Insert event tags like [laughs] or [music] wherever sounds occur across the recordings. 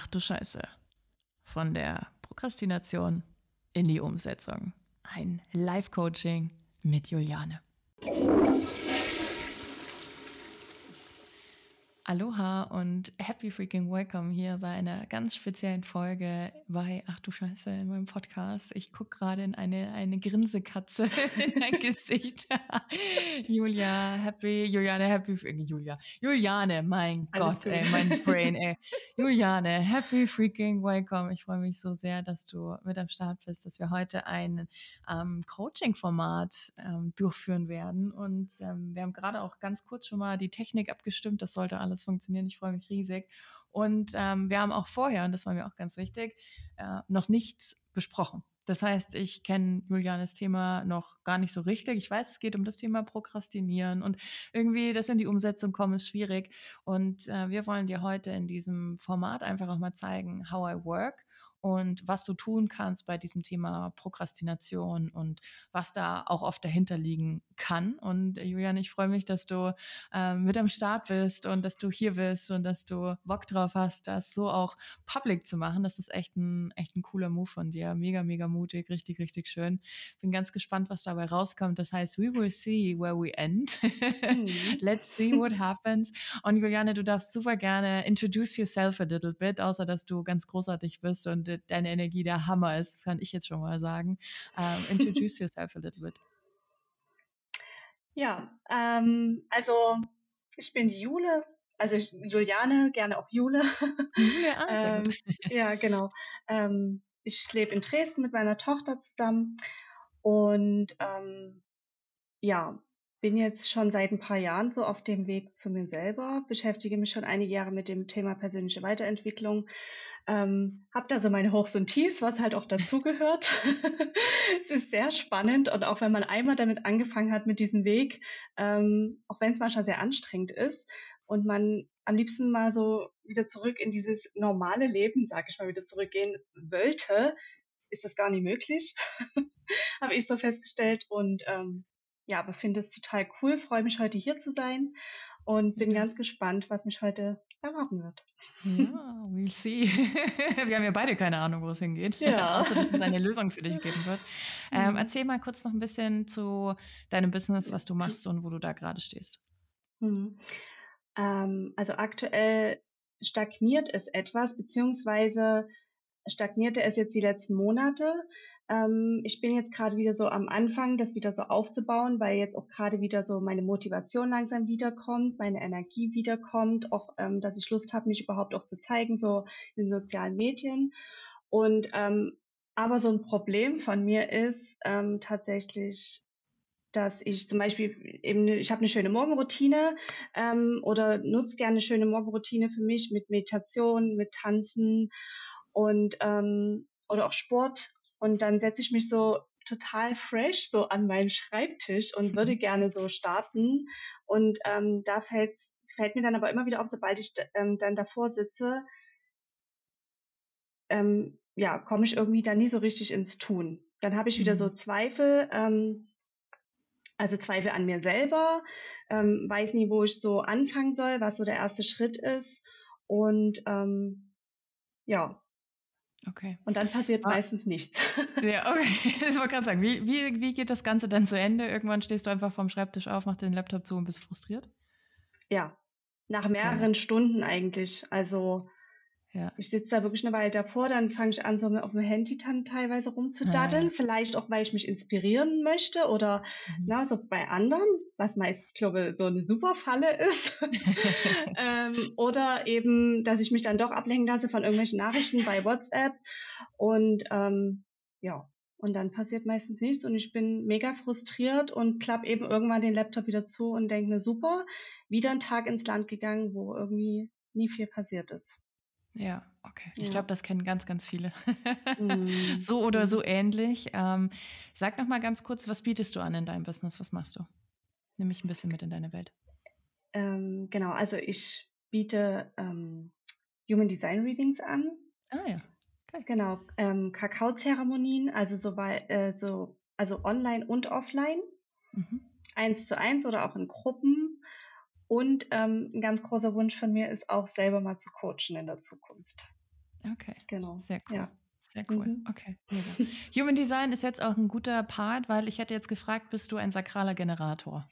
Ach du Scheiße. Von der Prokrastination in die Umsetzung. Ein Live-Coaching mit Juliane. Aloha und happy freaking welcome hier bei einer ganz speziellen Folge bei Ach du Scheiße in meinem Podcast. Ich gucke gerade in eine, eine Grinsekatze [laughs] in dein Gesicht. [laughs] Julia, happy, Juliane, happy, Julia, Juliane, mein Alles Gott, ey, mein Brain, ey. Juliane, happy freaking welcome. Ich freue mich so sehr, dass du mit am Start bist, dass wir heute ein ähm, Coaching-Format ähm, durchführen werden. Und ähm, wir haben gerade auch ganz kurz schon mal die Technik abgestimmt. Das sollte alles alles funktionieren. Ich freue mich riesig. Und ähm, wir haben auch vorher, und das war mir auch ganz wichtig, äh, noch nichts besprochen. Das heißt, ich kenne Julianes Thema noch gar nicht so richtig. Ich weiß, es geht um das Thema Prokrastinieren und irgendwie das in die Umsetzung kommen ist schwierig. Und äh, wir wollen dir heute in diesem Format einfach auch mal zeigen, how I work und was du tun kannst bei diesem Thema Prokrastination und was da auch oft dahinter liegen kann. Und äh, Julian, ich freue mich, dass du äh, mit am Start bist und dass du hier bist und dass du Bock drauf hast, das so auch public zu machen. Das ist echt ein, echt ein cooler Move von dir. Mega, mega mutig, richtig, richtig schön. Bin ganz gespannt, was dabei rauskommt. Das heißt, we will see where we end. Mhm. [laughs] Let's see what happens. Und Juliane, du darfst super gerne introduce yourself a little bit, außer dass du ganz großartig bist und deine Energie der Hammer ist. Das kann ich jetzt schon mal sagen. Um, ähm, introduce yourself a little bit. Ja, ähm, also ich bin die Jule, also Juliane, gerne auch Jule. Jule, [laughs] ah, ähm, [laughs] ja, genau. Ähm, ich lebe in Dresden mit meiner Tochter zusammen und ähm, ja, bin jetzt schon seit ein paar Jahren so auf dem Weg zu mir selber, beschäftige mich schon einige Jahre mit dem Thema persönliche Weiterentwicklung, ähm, habe da so meine Hochs und Tiefs, was halt auch dazugehört. [laughs] es ist sehr spannend und auch wenn man einmal damit angefangen hat mit diesem Weg, ähm, auch wenn es manchmal sehr anstrengend ist und man am liebsten mal so wieder zurück in dieses normale Leben, sag ich mal, wieder zurückgehen wollte, ist das gar nicht möglich, [laughs] habe ich so festgestellt und ähm, ja, aber finde es total cool, freue mich heute hier zu sein und bin ja. ganz gespannt, was mich heute erwarten wird. Ja, we'll see. [laughs] Wir haben ja beide keine Ahnung, wo es hingeht, ja. [laughs] außer dass es eine Lösung für dich [laughs] geben wird. Ähm, mhm. erzähl mal kurz noch ein bisschen zu deinem Business, was du machst und wo du da gerade stehst. Mhm. Ähm, also aktuell stagniert es etwas, beziehungsweise stagnierte es jetzt die letzten Monate. Ähm, ich bin jetzt gerade wieder so am Anfang, das wieder so aufzubauen, weil jetzt auch gerade wieder so meine Motivation langsam wiederkommt, meine Energie wiederkommt, auch ähm, dass ich Lust habe, mich überhaupt auch zu zeigen, so in sozialen Medien. Und ähm, aber so ein Problem von mir ist ähm, tatsächlich, dass ich zum Beispiel eben, ich habe eine schöne Morgenroutine ähm, oder nutze gerne eine schöne Morgenroutine für mich mit Meditation, mit Tanzen und ähm, oder auch Sport und dann setze ich mich so total fresh so an meinen Schreibtisch und würde [laughs] gerne so starten. Und ähm, da fällt, fällt mir dann aber immer wieder auf, sobald ich ähm, dann davor sitze, ähm, ja, komme ich irgendwie da nie so richtig ins Tun. Dann habe ich wieder mhm. so Zweifel, ähm, also Zweifel an mir selber, ähm, weiß nie, wo ich so anfangen soll, was so der erste Schritt ist. Und ähm, ja, Okay. Und dann passiert ah. meistens nichts. [laughs] Ja, okay. [laughs] Ich wollte gerade sagen, wie, wie, wie geht das Ganze dann zu Ende? Irgendwann stehst du einfach vom Schreibtisch auf, machst den Laptop zu und bist frustriert? Ja, nach mehreren okay. Stunden eigentlich. Also ja. Ich sitze da wirklich eine Weile davor, dann fange ich an, so auf dem Handy dann teilweise rumzudaddeln. Ah, ja. Vielleicht auch, weil ich mich inspirieren möchte oder mhm. na, so bei anderen, was meistens, glaube ich, so eine super Falle ist. [laughs] ähm, oder eben, dass ich mich dann doch ablenken lasse von irgendwelchen Nachrichten bei WhatsApp. Und ähm, ja, und dann passiert meistens nichts und ich bin mega frustriert und klappe eben irgendwann den Laptop wieder zu und denke mir, super, wieder ein Tag ins Land gegangen, wo irgendwie nie viel passiert ist. Ja, okay. Ich glaube, das kennen ganz, ganz viele. Mhm. [laughs] So oder so mhm. ähnlich. Ähm, sag noch mal ganz kurz, was bietest du an in deinem Business? Was machst du? Nimm mich ein bisschen mit in deine Welt. Ähm, genau, also ich biete ähm, Human Design Readings an. Ah ja. Okay. Genau, ähm, Kakaozeremonien, also so, äh, so also online und offline, mhm. eins zu eins oder auch in Gruppen und ähm, ein ganz großer Wunsch von mir ist auch selber mal zu coachen in der Zukunft. Okay. Genau. Sehr cool. Ja. Sehr cool. Mhm. Okay. Mega. [laughs] Human Design ist jetzt auch ein guter Part, weil ich hätte jetzt gefragt, bist du ein sakraler Generator?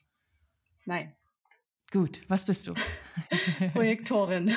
Nein. Gut, was bist du? [laughs] Projektorin.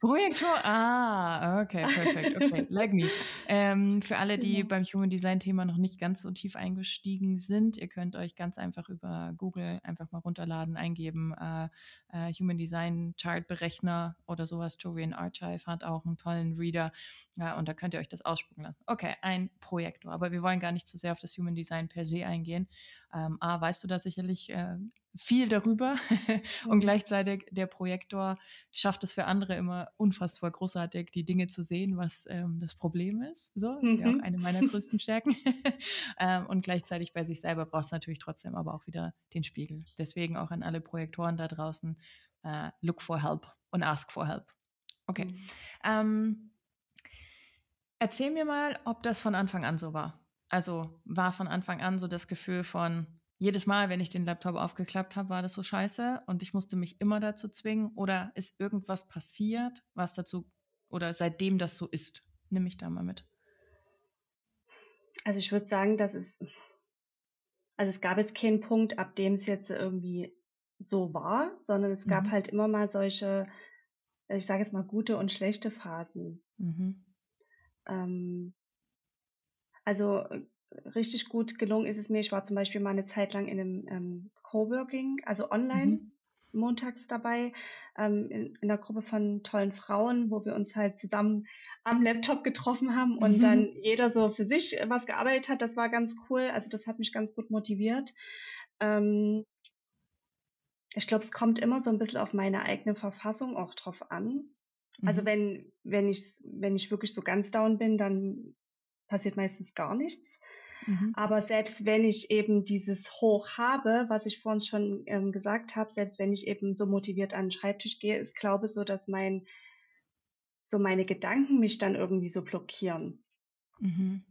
Projektor, ah, okay, perfekt, okay, like me. Ähm, für alle, die genau. beim Human Design Thema noch nicht ganz so tief eingestiegen sind, ihr könnt euch ganz einfach über Google einfach mal runterladen, eingeben, äh, äh, Human Design Chart Berechner oder sowas. Jovian Archive hat auch einen tollen Reader ja, und da könnt ihr euch das ausspucken lassen. Okay, ein Projektor, aber wir wollen gar nicht zu sehr auf das Human Design per se eingehen. Ähm, A, weißt du da sicherlich äh, viel darüber [laughs] und mhm. gleichzeitig der Projektor schafft es für andere immer unfassbar großartig, die Dinge zu sehen, was ähm, das Problem ist. So, ist mhm. ja auch mhm. eine meiner [laughs] größten Stärken. [laughs] ähm, und gleichzeitig bei sich selber braucht es natürlich trotzdem aber auch wieder den Spiegel. Deswegen auch an alle Projektoren da draußen, äh, look for help und ask for help. Okay. Mhm. Ähm, erzähl mir mal, ob das von Anfang an so war. Also war von Anfang an so das Gefühl von, jedes Mal, wenn ich den Laptop aufgeklappt habe, war das so scheiße und ich musste mich immer dazu zwingen? Oder ist irgendwas passiert, was dazu oder seitdem das so ist? Nimm mich da mal mit. Also ich würde sagen, dass es, also es gab jetzt keinen Punkt, ab dem es jetzt irgendwie so war, sondern es gab mhm. halt immer mal solche, ich sage jetzt mal gute und schlechte Phasen. Mhm. Ähm, also richtig gut gelungen ist es mir. Ich war zum Beispiel mal eine Zeit lang in einem ähm, Coworking, also online, mhm. montags dabei, ähm, in, in, einer Gruppe von tollen Frauen, wo wir uns halt zusammen am Laptop getroffen haben und mhm. dann jeder so für sich was gearbeitet hat. Das war ganz cool. Also das hat mich ganz gut motiviert. Ähm, ich glaube, es kommt immer so ein bisschen auf meine eigene Verfassung auch drauf an. Also mhm. wenn, wenn ich, wenn ich wirklich so ganz down bin, dann passiert meistens gar nichts. Mhm. Aber selbst wenn ich eben dieses Hoch habe, was ich vorhin schon ähm, gesagt habe, selbst wenn ich eben so motiviert an den Schreibtisch gehe, ist glaube so, dass mein so meine Gedanken mich dann irgendwie so blockieren. Mhm.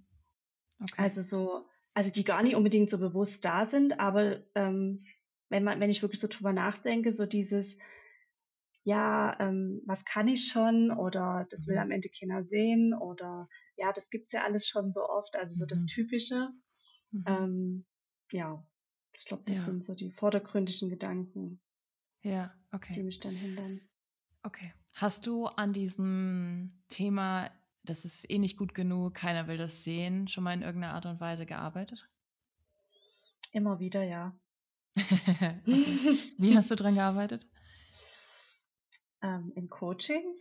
Okay. Also so, also die gar nicht unbedingt so bewusst da sind, aber ähm, wenn man, wenn ich wirklich so drüber nachdenke, so dieses, ja, ähm, was kann ich schon oder das will mhm. am Ende keiner sehen oder ja, das gibt es ja alles schon so oft, also so das mhm. Typische. Mhm. Ähm, ja, ich glaube, das ja. sind so die vordergründigen Gedanken, ja, okay. die mich dann hindern. Okay. Hast du an diesem Thema, das ist eh nicht gut genug, keiner will das sehen, schon mal in irgendeiner Art und Weise gearbeitet? Immer wieder, ja. [laughs] Wie [laughs] hast du dran gearbeitet? Ähm, in Coachings,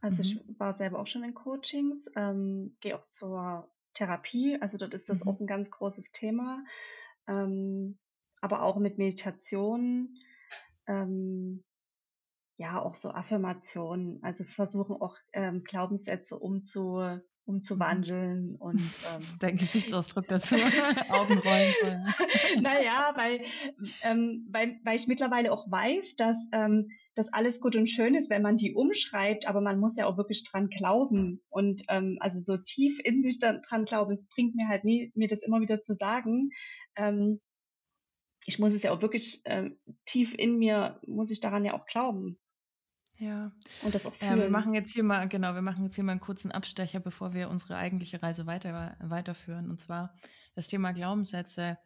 also mhm. ich war selber auch schon in Coachings, ähm, gehe auch zur Therapie, also dort ist das mhm. auch ein ganz großes Thema, ähm, aber auch mit Meditation, ähm, ja auch so Affirmationen, also versuchen auch ähm, Glaubenssätze umzu, mhm. umzuwandeln und ähm, [laughs] dein Gesichtsausdruck [laughs] dazu, Augenrollen. naja, weil, ähm, weil, weil ich mittlerweile auch weiß, dass ähm, das alles gut und schön ist, wenn man die umschreibt, aber man muss ja auch wirklich dran glauben. Und ähm, also so tief in sich dran glauben, es bringt mir halt nie, mir das immer wieder zu sagen. Ähm, ich muss es ja auch wirklich ähm, tief in mir, muss ich daran ja auch glauben. Ja. Und das auch fühlen. Ja, wir machen jetzt hier mal, genau, wir machen jetzt hier mal einen kurzen Abstecher, bevor wir unsere eigentliche Reise weiter, weiterführen. Und zwar das Thema Glaubenssätze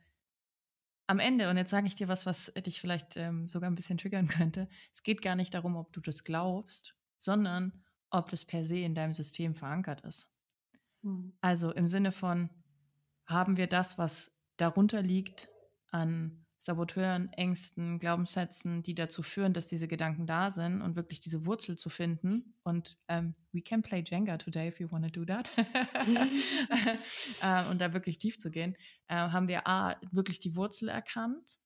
am Ende, und jetzt sage ich dir was, was dich vielleicht ähm, sogar ein bisschen triggern könnte, es geht gar nicht darum, ob du das glaubst, sondern ob das per se in deinem System verankert ist. Mhm. Also im Sinne von, haben wir das, was darunter liegt an Saboteuren, Ängsten, Glaubenssätzen, die dazu führen, dass diese Gedanken da sind und wirklich diese Wurzel zu finden. Und ähm, we can play Jenga today if you want to do that. [laughs] [laughs] äh, und da wirklich tief zu gehen, äh, haben wir A, wirklich die Wurzel erkannt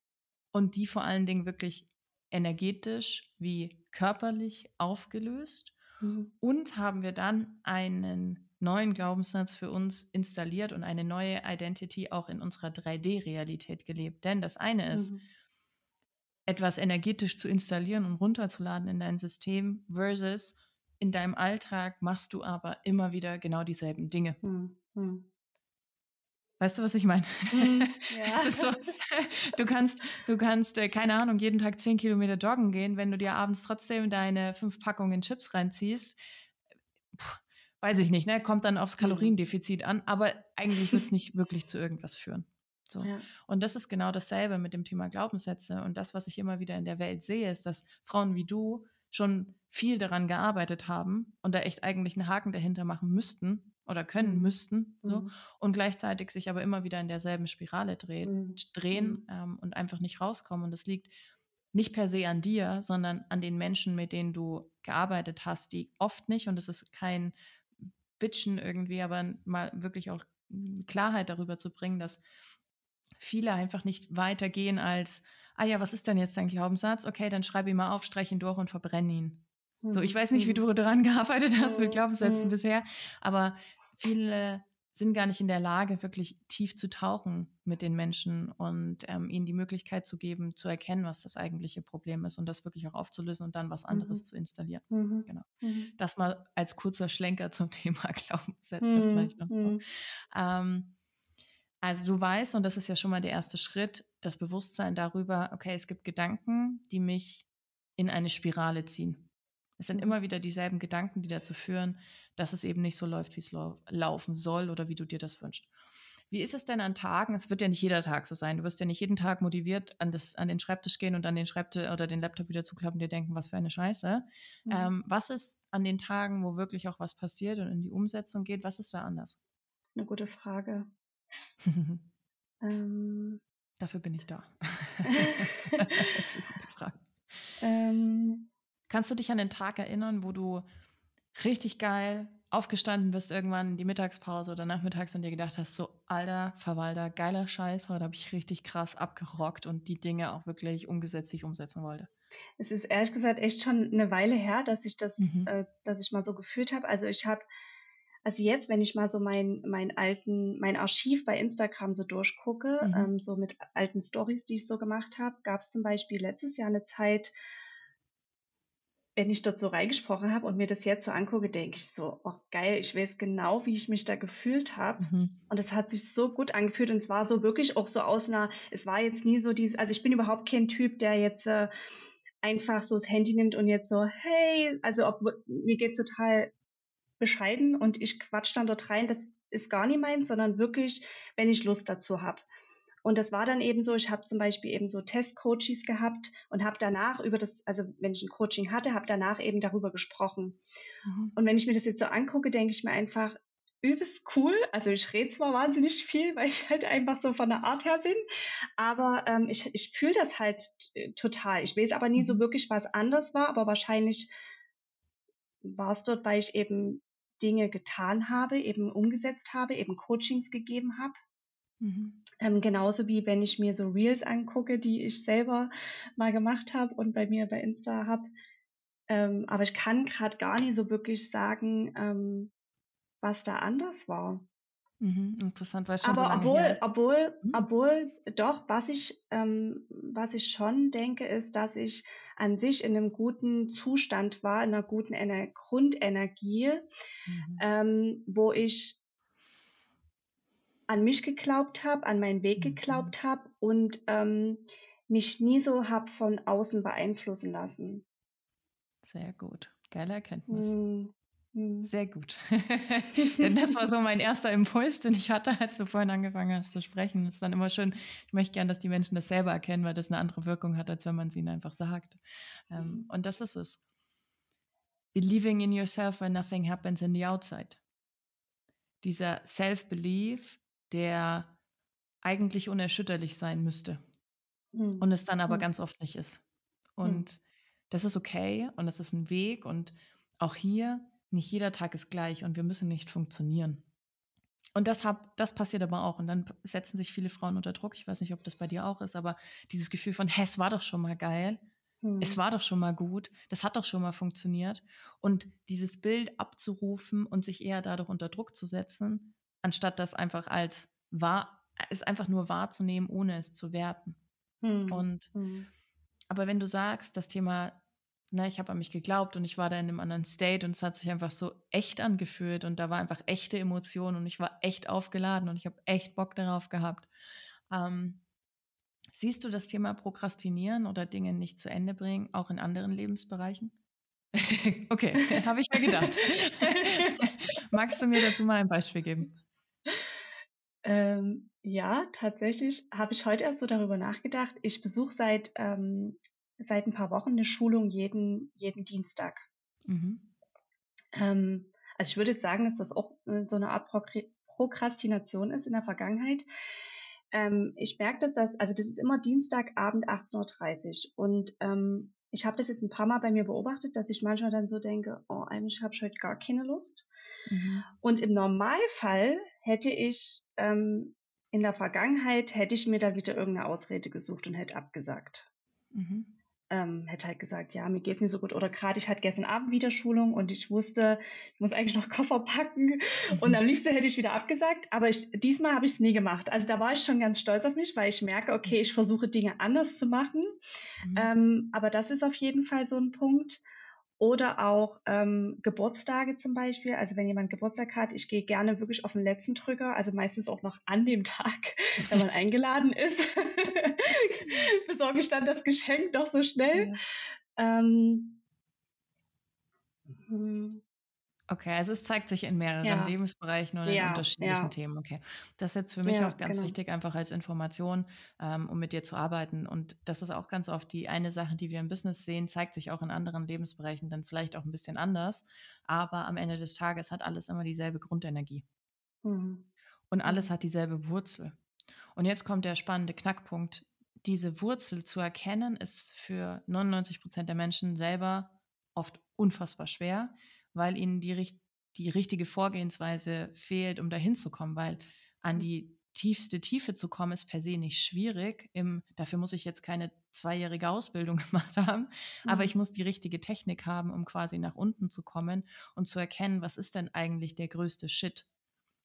und die vor allen Dingen wirklich energetisch wie körperlich aufgelöst. Mhm. Und haben wir dann einen neuen Glaubenssatz für uns installiert und eine neue Identity auch in unserer 3D-Realität gelebt. Denn das eine ist, mhm. etwas energetisch zu installieren und runterzuladen in dein System versus in deinem Alltag machst du aber immer wieder genau dieselben Dinge. Mhm. Weißt du, was ich meine? Mm, [laughs] ja. so, [laughs] du kannst, du kannst, äh, keine Ahnung, jeden Tag zehn Kilometer joggen gehen, wenn du dir abends trotzdem deine fünf Packungen Chips reinziehst. Puh, weiß ich nicht, ne? kommt dann aufs mhm. Kaloriendefizit an, aber eigentlich wird es nicht wirklich zu irgendwas führen. So. Ja. Und das ist genau dasselbe mit dem Thema Glaubenssätze. Und das, was ich immer wieder in der Welt sehe, ist, dass Frauen wie du schon viel daran gearbeitet haben und da echt eigentlich einen Haken dahinter machen müssten oder können mhm. müssten. So, mhm. Und gleichzeitig sich aber immer wieder in derselben Spirale drehen, mhm. drehen ähm, und einfach nicht rauskommen. Und das liegt nicht per se an dir, sondern an den Menschen, mit denen du gearbeitet hast, die oft nicht, und es ist kein Bitchen irgendwie, aber mal wirklich auch Klarheit darüber zu bringen, dass viele einfach nicht weitergehen als, ah ja, was ist denn jetzt dein Glaubenssatz? Okay, dann schreibe ihn mal auf, streich ihn durch und verbrenne ihn. Mhm. So, ich weiß nicht, wie mhm. du daran [laughs] gearbeitet hast mhm. mit Glaubenssätzen mhm. bisher, aber viele sind gar nicht in der Lage, wirklich tief zu tauchen mit den Menschen und ähm, ihnen die Möglichkeit zu geben, zu erkennen, was das eigentliche Problem ist und das wirklich auch aufzulösen und dann was anderes mhm. zu installieren. Mhm. Genau. Mhm. Das mal als kurzer Schlenker zum [laughs] Thema Glaubenssätze mhm. vielleicht noch so. Mhm. Ähm, also du weißt, und das ist ja schon mal der erste Schritt, das Bewusstsein darüber, okay, es gibt Gedanken, die mich in eine Spirale ziehen. Es sind immer wieder dieselben Gedanken, die dazu führen, dass es eben nicht so läuft, wie es lau laufen soll oder wie du dir das wünschst. Wie ist es denn an Tagen? Es wird ja nicht jeder Tag so sein. Du wirst ja nicht jeden Tag motiviert an, das, an den Schreibtisch gehen und an den Schreibtisch oder den Laptop wieder zuklappen und dir denken, was für eine Scheiße. Mhm. Ähm, was ist an den Tagen, wo wirklich auch was passiert und in die Umsetzung geht, was ist da anders? Das ist eine gute Frage. [laughs] ähm, Dafür bin ich da. [laughs] [laughs] gute Frage. Ähm, Kannst du dich an den Tag erinnern, wo du richtig geil aufgestanden bist irgendwann in die Mittagspause oder nachmittags und dir gedacht hast, so alter Verwalter, geiler Scheiß, heute habe ich richtig krass abgerockt und die Dinge auch wirklich umgesetzt, die ich umsetzen wollte? Es ist ehrlich gesagt echt schon eine Weile her, dass ich das, mhm. äh, dass ich mal so gefühlt habe. Also ich habe, also jetzt, wenn ich mal so mein, mein alten, mein Archiv bei Instagram so durchgucke, mhm. ähm, so mit alten Stories, die ich so gemacht habe, gab es zum Beispiel letztes Jahr eine Zeit, wenn ich dort so reingesprochen habe und mir das jetzt so angucke, denke ich so, oh geil, ich weiß genau, wie ich mich da gefühlt habe. Mhm. Und es hat sich so gut angefühlt und es war so wirklich auch so aus einer, es war jetzt nie so dieses, also ich bin überhaupt kein Typ, der jetzt äh, einfach so das Handy nimmt und jetzt so, hey, also ob, mir geht's total bescheiden und ich quatsch dann dort rein, das ist gar nicht meins, sondern wirklich, wenn ich Lust dazu habe. Und das war dann eben so, ich habe zum Beispiel eben so Testcoaches gehabt und habe danach über das, also wenn ich ein Coaching hatte, habe danach eben darüber gesprochen. Mhm. Und wenn ich mir das jetzt so angucke, denke ich mir einfach, übelst cool. Also ich rede zwar wahnsinnig viel, weil ich halt einfach so von der Art her bin, aber ähm, ich, ich fühle das halt total. Ich weiß aber nie so mhm. wirklich, was anders war, aber wahrscheinlich war es dort, weil ich eben Dinge getan habe, eben umgesetzt habe, eben Coachings gegeben habe. Mhm. Ähm, genauso wie wenn ich mir so Reels angucke, die ich selber mal gemacht habe und bei mir bei Insta habe. Ähm, aber ich kann gerade gar nicht so wirklich sagen, ähm, was da anders war. Mhm, interessant, weil schon aber so obwohl, obwohl, mhm. obwohl, doch, was ich, ähm, was ich schon denke, ist, dass ich an sich in einem guten Zustand war, in einer guten Ener Grundenergie, mhm. ähm, wo ich an mich geglaubt habe, an meinen Weg mhm. geglaubt habe und ähm, mich nie so habe von außen beeinflussen lassen. Sehr gut. Geile Erkenntnis. Mhm. Sehr gut. [laughs] [laughs] Denn das war so mein erster Impuls, den ich hatte, als du vorhin angefangen hast zu sprechen. Das ist dann immer schön. Ich möchte gerne, dass die Menschen das selber erkennen, weil das eine andere Wirkung hat, als wenn man es ihnen einfach sagt. Mhm. und das ist es. Believing in yourself when nothing happens in the outside. Dieser Self-Belief, der eigentlich unerschütterlich sein müsste mhm. und es dann aber mhm. ganz oft nicht ist. Und mhm. das ist okay und das ist ein Weg und auch hier, nicht jeder Tag ist gleich und wir müssen nicht funktionieren. Und das, hab, das passiert aber auch. Und dann setzen sich viele Frauen unter Druck. Ich weiß nicht, ob das bei dir auch ist, aber dieses Gefühl von, hä, es war doch schon mal geil. Es hm. war doch schon mal gut. Das hat doch schon mal funktioniert. Und dieses Bild abzurufen und sich eher dadurch unter Druck zu setzen, anstatt das einfach als wahr, es einfach nur wahrzunehmen, ohne es zu werten. Hm. Und hm. aber wenn du sagst, das Thema, na, ich habe an mich geglaubt und ich war da in einem anderen State und es hat sich einfach so echt angefühlt und da war einfach echte Emotion und ich war echt aufgeladen und ich habe echt Bock darauf gehabt. Ähm, siehst du das Thema Prokrastinieren oder Dinge nicht zu Ende bringen auch in anderen Lebensbereichen? [laughs] okay, habe ich mir gedacht. [laughs] Magst du mir dazu mal ein Beispiel geben? Ähm, ja, tatsächlich habe ich heute erst so darüber nachgedacht. Ich besuche seit, ähm, seit ein paar Wochen eine Schulung jeden, jeden Dienstag. Mhm. Ähm, also ich würde jetzt sagen, dass das auch äh, so eine Art Prokrastination ist in der Vergangenheit. Ähm, ich merke, dass das, also das ist immer Dienstagabend 18.30 Uhr und ähm, ich habe das jetzt ein paar Mal bei mir beobachtet, dass ich manchmal dann so denke, oh, eigentlich habe ich heute gar keine Lust. Mhm. Und im Normalfall hätte ich ähm, in der Vergangenheit, hätte ich mir da wieder irgendeine Ausrede gesucht und hätte abgesagt. Mhm ähm, hätte halt gesagt, ja, mir geht's nicht so gut. Oder gerade ich hatte gestern Abend wieder Schulung und ich wusste, ich muss eigentlich noch [laughs] Koffer packen. Und am [laughs] liebsten hätte ich wieder abgesagt. Aber ich, diesmal habe ich es nie gemacht. Also da war ich schon ganz stolz auf mich, weil ich merke, okay, ich versuche Dinge anders zu machen. Mhm. Ähm, aber das ist auf jeden Fall so ein Punkt. Oder auch ähm, Geburtstage zum Beispiel. Also wenn jemand Geburtstag hat, ich gehe gerne wirklich auf den letzten Drücker, also meistens auch noch an dem Tag, [laughs] wenn man eingeladen ist, [laughs] besorge ich dann das Geschenk doch so schnell. Ja. Ähm, hm. Okay, also es zeigt sich in mehreren ja. Lebensbereichen und ja, in unterschiedlichen ja. Themen. Okay, das ist jetzt für mich auch ganz genau. wichtig, einfach als Information, ähm, um mit dir zu arbeiten. Und das ist auch ganz oft die eine Sache, die wir im Business sehen, zeigt sich auch in anderen Lebensbereichen dann vielleicht auch ein bisschen anders. Aber am Ende des Tages hat alles immer dieselbe Grundenergie. Mhm. Und alles mhm. hat dieselbe Wurzel. Und jetzt kommt der spannende Knackpunkt. Diese Wurzel zu erkennen, ist für 99 Prozent der Menschen selber oft unfassbar schwer weil ihnen die, die richtige Vorgehensweise fehlt, um dahin zu kommen, weil an die tiefste Tiefe zu kommen, ist per se nicht schwierig. Im, dafür muss ich jetzt keine zweijährige Ausbildung [laughs] gemacht haben, mhm. aber ich muss die richtige Technik haben, um quasi nach unten zu kommen und zu erkennen, was ist denn eigentlich der größte Shit.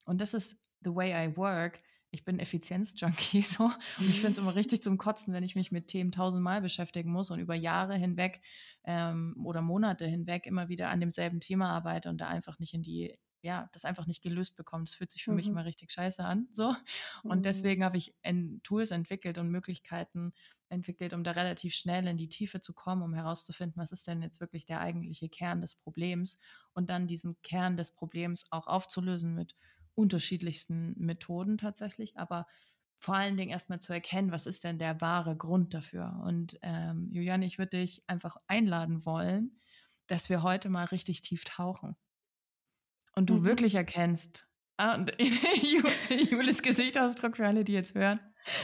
Und das ist the way I work ich bin Effizienz-Junkie [laughs] so und ich finde es immer richtig zum Kotzen, wenn ich mich mit Themen tausendmal beschäftigen muss und über Jahre hinweg ähm, oder Monate hinweg immer wieder an demselben Thema arbeite und da einfach nicht in die ja, das einfach nicht gelöst bekommt. Das fühlt sich für mhm. mich immer richtig scheiße an. So. Und mhm. deswegen habe ich Tools entwickelt und Möglichkeiten entwickelt, um da relativ schnell in die Tiefe zu kommen, um herauszufinden, was ist denn jetzt wirklich der eigentliche Kern des Problems und dann diesen Kern des Problems auch aufzulösen mit unterschiedlichsten Methoden tatsächlich, aber vor allen Dingen erstmal zu erkennen, was ist denn der wahre Grund dafür. Und ähm, Juliane, ich würde dich einfach einladen wollen, dass wir heute mal richtig tief tauchen. Und du mhm. wirklich erkennst, ah, und [laughs] Julis Gesichtsausdruck für alle, die jetzt hören,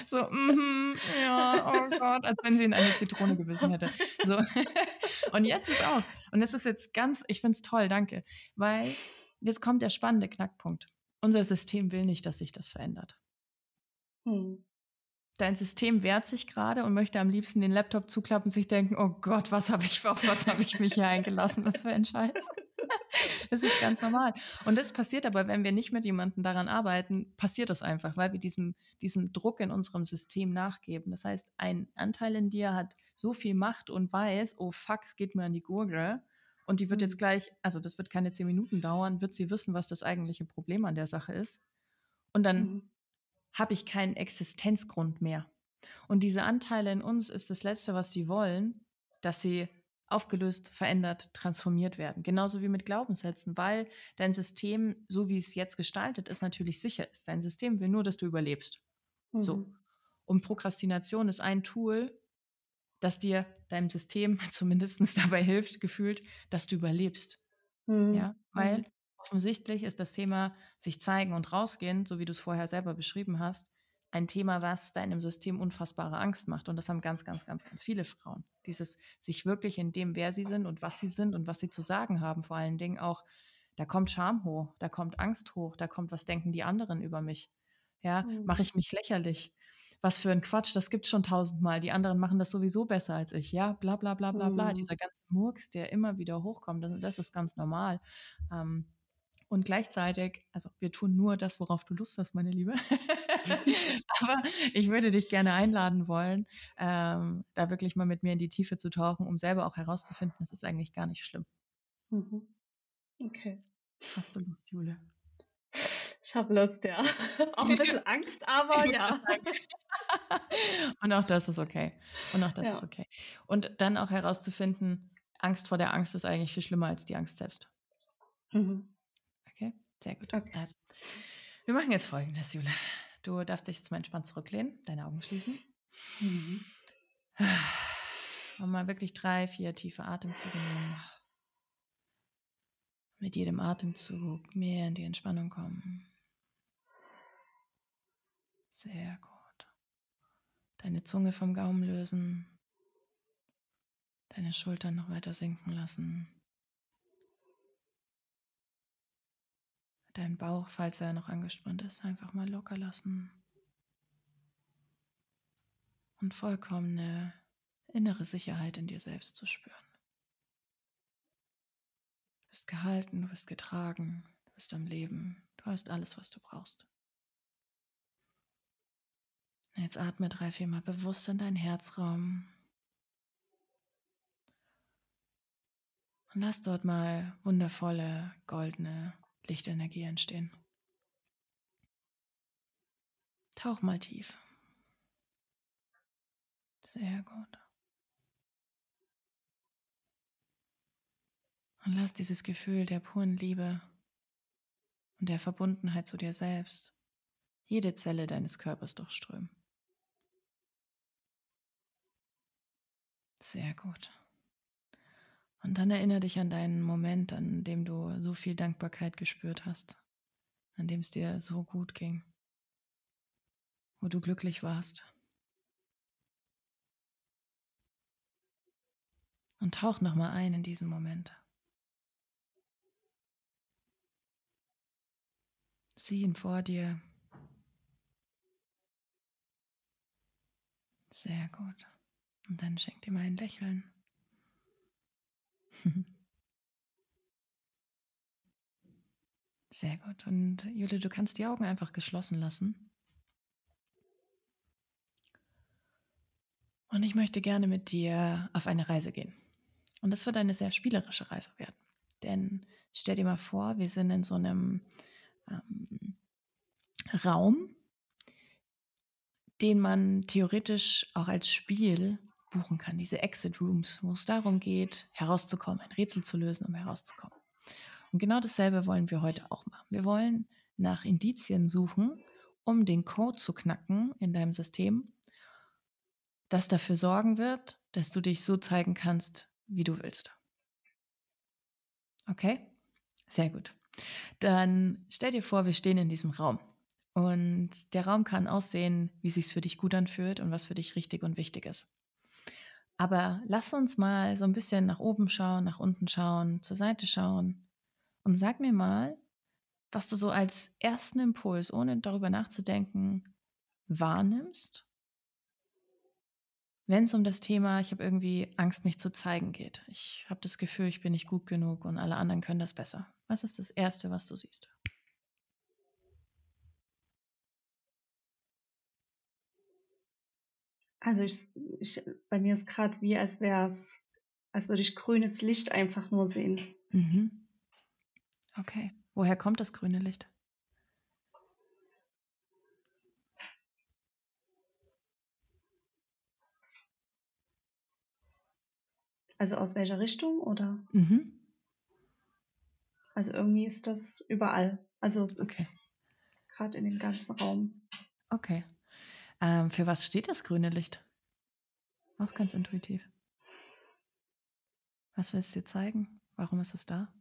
so, mm, ja, oh Gott, als wenn sie in eine Zitrone gebissen hätte. So. [laughs] Und jetzt ist auch, und das ist jetzt ganz, ich finde es toll, danke, weil jetzt kommt der spannende Knackpunkt. Unser System will nicht, dass sich das verändert. Hm. Dein System wehrt sich gerade und möchte am liebsten den Laptop zuklappen und sich denken, oh Gott, was habe ich, auf was habe ich mich hier eingelassen? Was für ein Scheiß. [laughs] Das ist ganz normal. Und das passiert aber, wenn wir nicht mit jemandem daran arbeiten, passiert das einfach, weil wir diesem, diesem Druck in unserem System nachgeben. Das heißt, ein Anteil in dir hat so viel Macht und weiß, oh fuck, es geht mir an die Gurgel. Und die wird jetzt mhm. gleich, also das wird keine zehn Minuten dauern, wird sie wissen, was das eigentliche Problem an der Sache ist. Und dann mhm. habe ich keinen Existenzgrund mehr. Und diese Anteile in uns ist das Letzte, was die wollen, dass sie aufgelöst, verändert, transformiert werden. Genauso wie mit Glaubenssätzen, weil dein System, so wie es jetzt gestaltet ist, natürlich sicher ist. Dein System will nur, dass du überlebst. Mhm. So. Und Prokrastination ist ein Tool, das dir deinem System [laughs] zumindest dabei hilft, gefühlt, dass du überlebst. Mhm. Ja, weil mhm. offensichtlich ist das Thema sich zeigen und rausgehen, so wie du es vorher selber beschrieben hast, ein Thema, was deinem System unfassbare Angst macht. Und das haben ganz, ganz, ganz, ganz viele Frauen. Dieses sich wirklich in dem, wer sie sind und was sie sind und was sie zu sagen haben, vor allen Dingen auch, da kommt Scham hoch, da kommt Angst hoch, da kommt, was denken die anderen über mich? Ja, mhm. mache ich mich lächerlich? Was für ein Quatsch, das gibt schon tausendmal. Die anderen machen das sowieso besser als ich. Ja, bla bla bla bla bla. Mhm. Dieser ganze Murks, der immer wieder hochkommt, das, das ist ganz normal. Ähm, und gleichzeitig, also wir tun nur das, worauf du Lust hast, meine Liebe. [laughs] [laughs] Aber ich würde dich gerne einladen wollen, ähm, da wirklich mal mit mir in die Tiefe zu tauchen, um selber auch herauszufinden, es ist eigentlich gar nicht schlimm. Mhm. Okay. Hast du Lust, Jule? Ich habe Lust, ja. Auch ein bisschen Angst, aber ja. [laughs] Und auch das ist okay. Und auch das ja. ist okay. Und dann auch herauszufinden, Angst vor der Angst ist eigentlich viel schlimmer als die Angst selbst. Mhm. Okay, sehr gut. Okay. Also, wir machen jetzt folgendes, Jule. Du darfst dich jetzt mal entspannt zurücklehnen, deine Augen schließen. Mhm. Und mal wirklich drei, vier tiefe Atemzüge nehmen. Mit jedem Atemzug mehr in die Entspannung kommen. Sehr gut. Deine Zunge vom Gaumen lösen. Deine Schultern noch weiter sinken lassen. Dein Bauch, falls er noch angespannt ist, einfach mal locker lassen. Und vollkommene innere Sicherheit in dir selbst zu spüren. Du bist gehalten, du bist getragen, du bist am Leben, du hast alles, was du brauchst. Jetzt atme drei, viermal bewusst in deinen Herzraum. Und lass dort mal wundervolle, goldene Lichtenergie entstehen. Tauch mal tief. Sehr gut. Und lass dieses Gefühl der puren Liebe und der Verbundenheit zu dir selbst jede Zelle deines Körpers durchströmen. Sehr gut. Und dann erinnere dich an deinen Moment, an dem du so viel Dankbarkeit gespürt hast, an dem es dir so gut ging, wo du glücklich warst. Und tauch nochmal ein in diesen Moment. Sieh ihn vor dir. Sehr gut. Und dann schenk dir mal ein Lächeln. Sehr gut. Und Jule, du kannst die Augen einfach geschlossen lassen. Und ich möchte gerne mit dir auf eine Reise gehen. Und das wird eine sehr spielerische Reise werden. Denn stell dir mal vor, wir sind in so einem ähm, Raum, den man theoretisch auch als Spiel buchen kann, diese Exit Rooms, wo es darum geht, herauszukommen, ein Rätsel zu lösen, um herauszukommen. Und genau dasselbe wollen wir heute auch machen. Wir wollen nach Indizien suchen, um den Code zu knacken in deinem System, das dafür sorgen wird, dass du dich so zeigen kannst, wie du willst. Okay? Sehr gut. Dann stell dir vor, wir stehen in diesem Raum. Und der Raum kann aussehen, wie es sich für dich gut anfühlt und was für dich richtig und wichtig ist. Aber lass uns mal so ein bisschen nach oben schauen, nach unten schauen, zur Seite schauen und sag mir mal, was du so als ersten Impuls, ohne darüber nachzudenken, wahrnimmst, wenn es um das Thema, ich habe irgendwie Angst, mich zu zeigen geht. Ich habe das Gefühl, ich bin nicht gut genug und alle anderen können das besser. Was ist das Erste, was du siehst? Also ich, ich, bei mir ist gerade wie, als wäre es, als würde ich grünes Licht einfach nur sehen. Mhm. Okay. Woher kommt das grüne Licht? Also aus welcher Richtung oder? Mhm. Also irgendwie ist das überall. Also es okay. ist gerade in dem ganzen Raum. Okay. Ähm, für was steht das grüne Licht? Auch ganz intuitiv. Was willst du dir zeigen? Warum ist es da?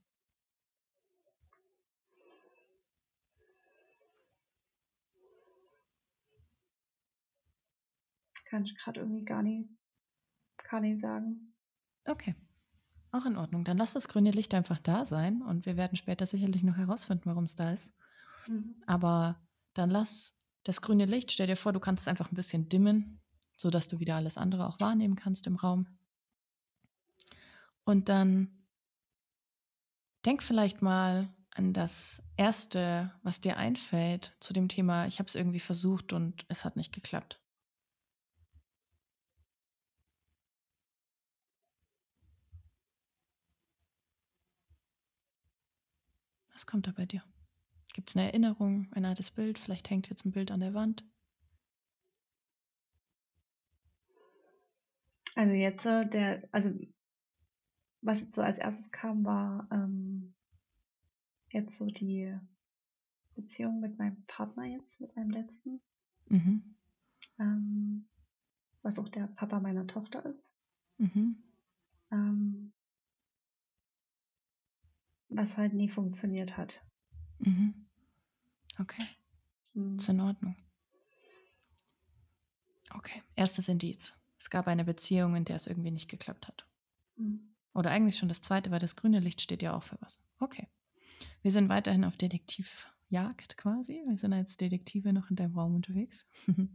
Kann ich gerade irgendwie gar nicht, gar nicht sagen. Okay. Auch in Ordnung. Dann lass das grüne Licht einfach da sein und wir werden später sicherlich noch herausfinden, warum es da ist. Mhm. Aber dann lass das grüne Licht, stell dir vor, du kannst es einfach ein bisschen dimmen, sodass du wieder alles andere auch wahrnehmen kannst im Raum. Und dann denk vielleicht mal an das Erste, was dir einfällt zu dem Thema, ich habe es irgendwie versucht und es hat nicht geklappt. Was kommt da bei dir? Gibt es eine Erinnerung, ein altes Bild? Vielleicht hängt jetzt ein Bild an der Wand. Also jetzt, äh, der, also was jetzt so als erstes kam, war ähm, jetzt so die Beziehung mit meinem Partner jetzt, mit meinem letzten. Mhm. Ähm, was auch der Papa meiner Tochter ist. Mhm. Ähm, was halt nie funktioniert hat. Mhm. Okay. Mhm. Ist in Ordnung. Okay, erstes Indiz. Es gab eine Beziehung, in der es irgendwie nicht geklappt hat. Mhm. Oder eigentlich schon das zweite, weil das grüne Licht steht ja auch für was. Okay. Wir sind weiterhin auf Detektivjagd quasi. Wir sind als Detektive noch in deinem Raum unterwegs. [laughs]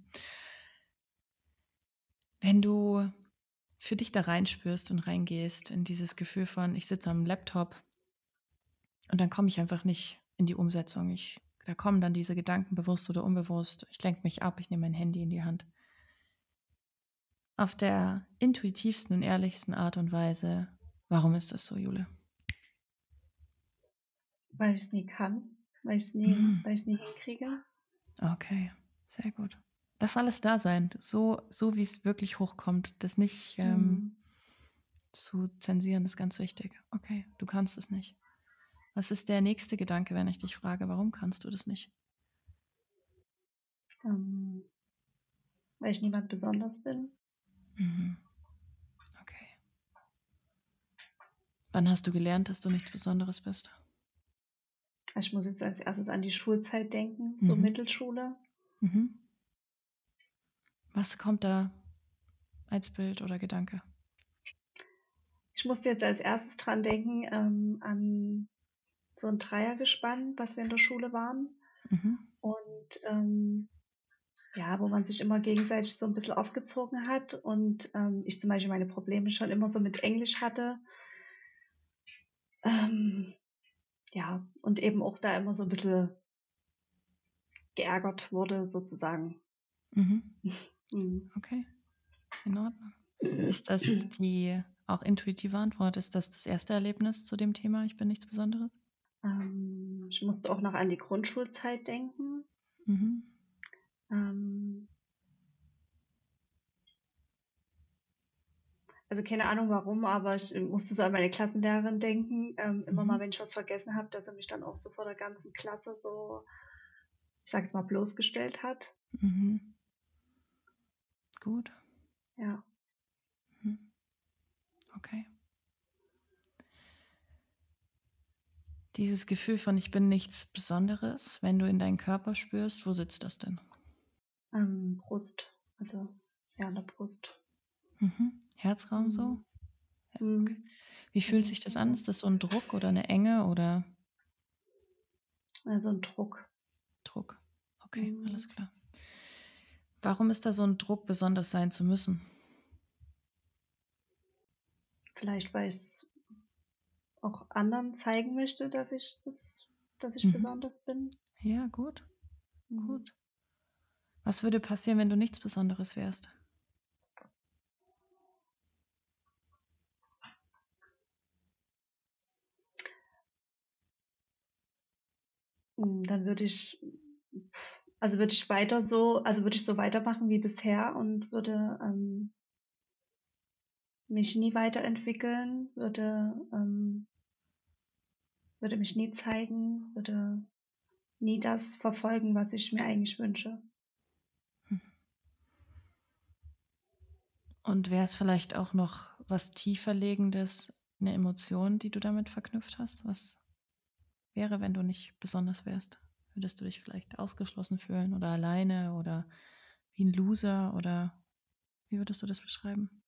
Wenn du für dich da reinspürst und reingehst in dieses Gefühl von, ich sitze am Laptop und dann komme ich einfach nicht in die Umsetzung. Ich, da kommen dann diese Gedanken, bewusst oder unbewusst. Ich lenke mich ab, ich nehme mein Handy in die Hand. Auf der intuitivsten und ehrlichsten Art und Weise, warum ist das so, Jule? Weil ich es nie kann, weil ich es nie, hm. nie hinkriege. Okay, sehr gut. Lass alles da sein, so, so wie es wirklich hochkommt. Das nicht ähm, mhm. zu zensieren ist ganz wichtig. Okay, du kannst es nicht. Was ist der nächste Gedanke, wenn ich dich frage, warum kannst du das nicht? Um, ähm, weil ich niemand besonders bin. Mhm. Okay. Wann hast du gelernt, dass du nichts Besonderes bist? Ich muss jetzt als erstes an die Schulzeit denken, mhm. so Mittelschule. Mhm. Was kommt da als Bild oder Gedanke? Ich musste jetzt als erstes dran denken ähm, an so ein Dreiergespann, was wir in der Schule waren. Mhm. Und ähm, ja, wo man sich immer gegenseitig so ein bisschen aufgezogen hat und ähm, ich zum Beispiel meine Probleme schon immer so mit Englisch hatte. Ähm, ja, und eben auch da immer so ein bisschen geärgert wurde, sozusagen. Mhm. [laughs] Mhm. Okay, in Ordnung. Ist das die auch intuitive Antwort? Ist das das erste Erlebnis zu dem Thema? Ich bin nichts Besonderes? Ähm, ich musste auch noch an die Grundschulzeit denken. Mhm. Ähm, also keine Ahnung warum, aber ich musste so an meine Klassenlehrerin denken. Ähm, immer mhm. mal, wenn ich was vergessen habe, dass er mich dann auch so vor der ganzen Klasse so, ich sag jetzt mal, bloßgestellt hat. Mhm gut. Ja. Mhm. Okay. Dieses Gefühl von ich bin nichts Besonderes, wenn du in deinen Körper spürst, wo sitzt das denn? Ähm, Brust, also ja, an der Brust. Mhm. Herzraum mhm. so? Ja, mhm. okay. Wie fühlt sich das an? Ist das so ein Druck oder eine Enge oder? Also ein Druck. Druck. Okay, mhm. alles klar. Warum ist da so ein Druck, besonders sein zu müssen? Vielleicht, weil es auch anderen zeigen möchte, dass ich, das, dass ich mhm. besonders bin. Ja, gut. Mhm. Gut. Was würde passieren, wenn du nichts Besonderes wärst? Hm, dann würde ich also würde ich weiter so, also würde ich so weitermachen wie bisher und würde ähm, mich nie weiterentwickeln, würde, ähm, würde mich nie zeigen, würde nie das verfolgen, was ich mir eigentlich wünsche. Und wäre es vielleicht auch noch was tieferlegendes, eine Emotion, die du damit verknüpft hast? Was wäre, wenn du nicht besonders wärst? Würdest du dich vielleicht ausgeschlossen fühlen oder alleine oder wie ein Loser oder wie würdest du das beschreiben?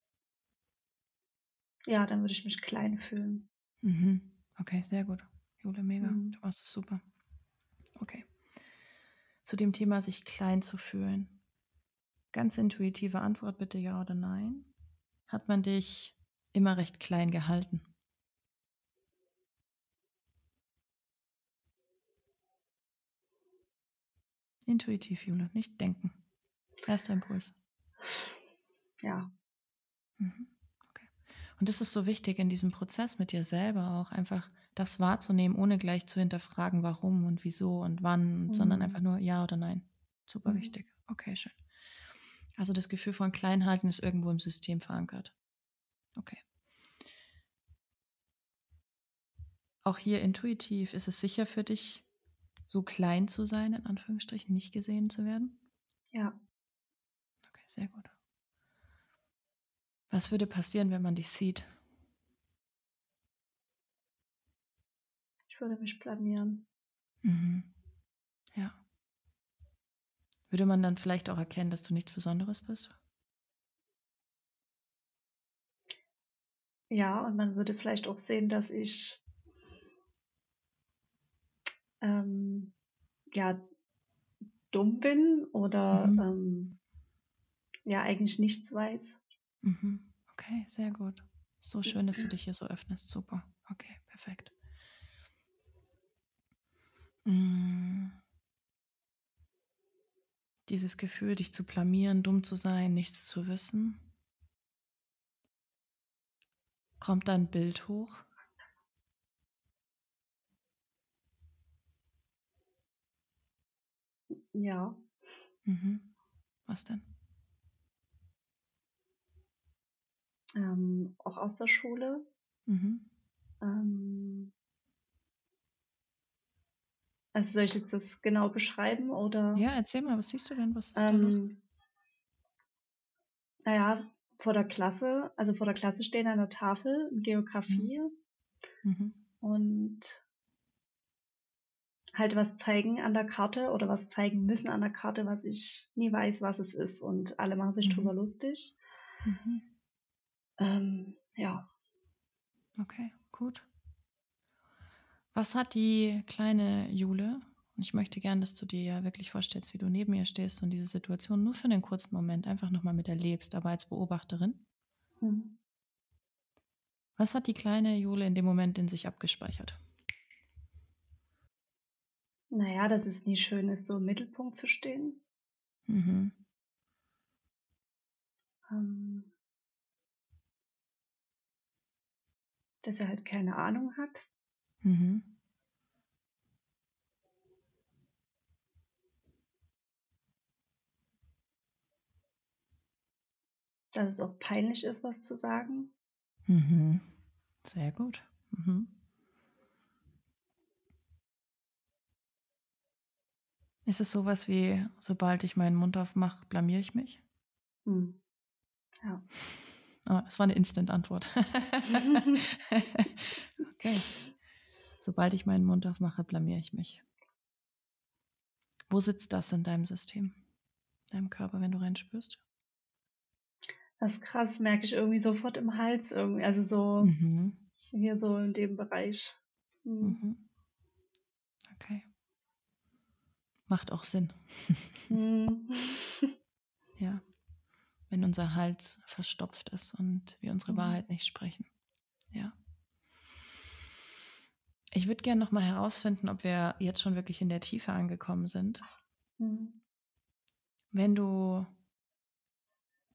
Ja, dann würde ich mich klein fühlen. Mhm. Okay, sehr gut. Jule, mega. Mhm. Du machst es super. Okay. Zu dem Thema, sich klein zu fühlen. Ganz intuitive Antwort bitte ja oder nein. Hat man dich immer recht klein gehalten? Intuitiv, Jule, nicht denken. Erster Impuls. Ja. Mhm. Okay. Und das ist so wichtig in diesem Prozess mit dir selber auch, einfach das wahrzunehmen, ohne gleich zu hinterfragen, warum und wieso und wann, mhm. sondern einfach nur ja oder nein. Super mhm. wichtig. Okay, schön. Also das Gefühl von Kleinhalten ist irgendwo im System verankert. Okay. auch hier intuitiv, ist es sicher für dich, so klein zu sein, in Anführungsstrichen, nicht gesehen zu werden? Ja. Okay, sehr gut. Was würde passieren, wenn man dich sieht? Ich würde mich blamieren. Mhm. Ja. Würde man dann vielleicht auch erkennen, dass du nichts Besonderes bist? Ja, und man würde vielleicht auch sehen, dass ich ähm, ja dumm bin oder Mhm. ähm, ja eigentlich nichts weiß. Mhm. Okay, sehr gut. So schön, dass du dich hier so öffnest. Super. Okay, perfekt. Mm. Dieses Gefühl, dich zu blamieren, dumm zu sein, nichts zu wissen. Kommt da ein Bild hoch? Ja, Mhm. Was denn? ähm, auch aus der Schule. Mhm. Ähm, also soll ich jetzt das genau beschreiben oder? Ja, erzähl mal, was siehst du denn? Was ist da los? Ähm, naja, vor der Klasse, also vor der Klasse stehen an der Tafel in Geografie Mhm. und halt was zeigen an der Karte oder was zeigen müssen an der Karte, was ich nie weiß, was es ist. Und alle machen sich Mhm. drüber lustig. Mhm. Ähm, ja, Okay, gut. Was hat die kleine Jule? Und ich möchte gern, dass du dir ja wirklich vorstellst, wie du neben ihr stehst und diese Situation nur für einen kurzen Moment einfach nochmal miterlebst, aber als Beobachterin. hm. Was hat die kleine Jule in dem Moment in sich abgespeichert? naja, dass es nie schön ist, so im Mittelpunkt zu stehen. Mhm. Ähm, dass er halt keine Ahnung hat. Mhm. Dass es auch peinlich ist, was zu sagen. Mhm. Sehr gut. Mhm. Ist es sowas wie, sobald ich meinen Mund aufmache, blamier ich mich? Hm. Ja. Oh, das war eine Instant-Antwort. [laughs] [laughs] okay. Sobald ich meinen Mund aufmache, blamier ich mich. Wo sitzt das in deinem System, deinem Körper, wenn du reinspürst? Das ist krass, merke ich irgendwie sofort im Hals irgendwie. Also so Mhm. hier so in dem Bereich. Hm. Mhm. Okay. Macht auch Sinn. Hm. [laughs] Ja. Wenn unser Hals verstopft ist und wir unsere Mhm. Wahrheit nicht sprechen. Ja. Ich würde gerne nochmal herausfinden, ob wir jetzt schon wirklich in der Tiefe angekommen sind. Hm. Wenn du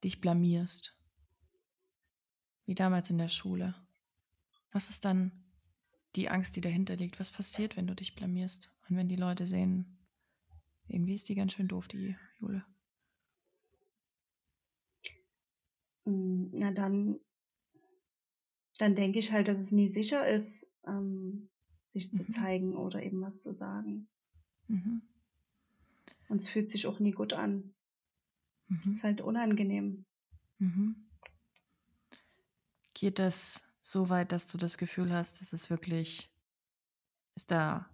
dich blamierst, wie damals in der Schule, was ist dann die Angst, die dahinter liegt? Was passiert, wenn du dich blamierst? Und wenn die Leute sehen, irgendwie ist die ganz schön doof, die Jule. Hm, Na dann, dann denke ich halt, dass es nie sicher ist, ähm, sich zu Mhm. zeigen oder eben was zu sagen. Mhm. Und es fühlt sich auch nie gut an. Es Mhm. ist halt unangenehm. Mhm. Geht das so weit, dass du das Gefühl hast, dass es wirklich, ist da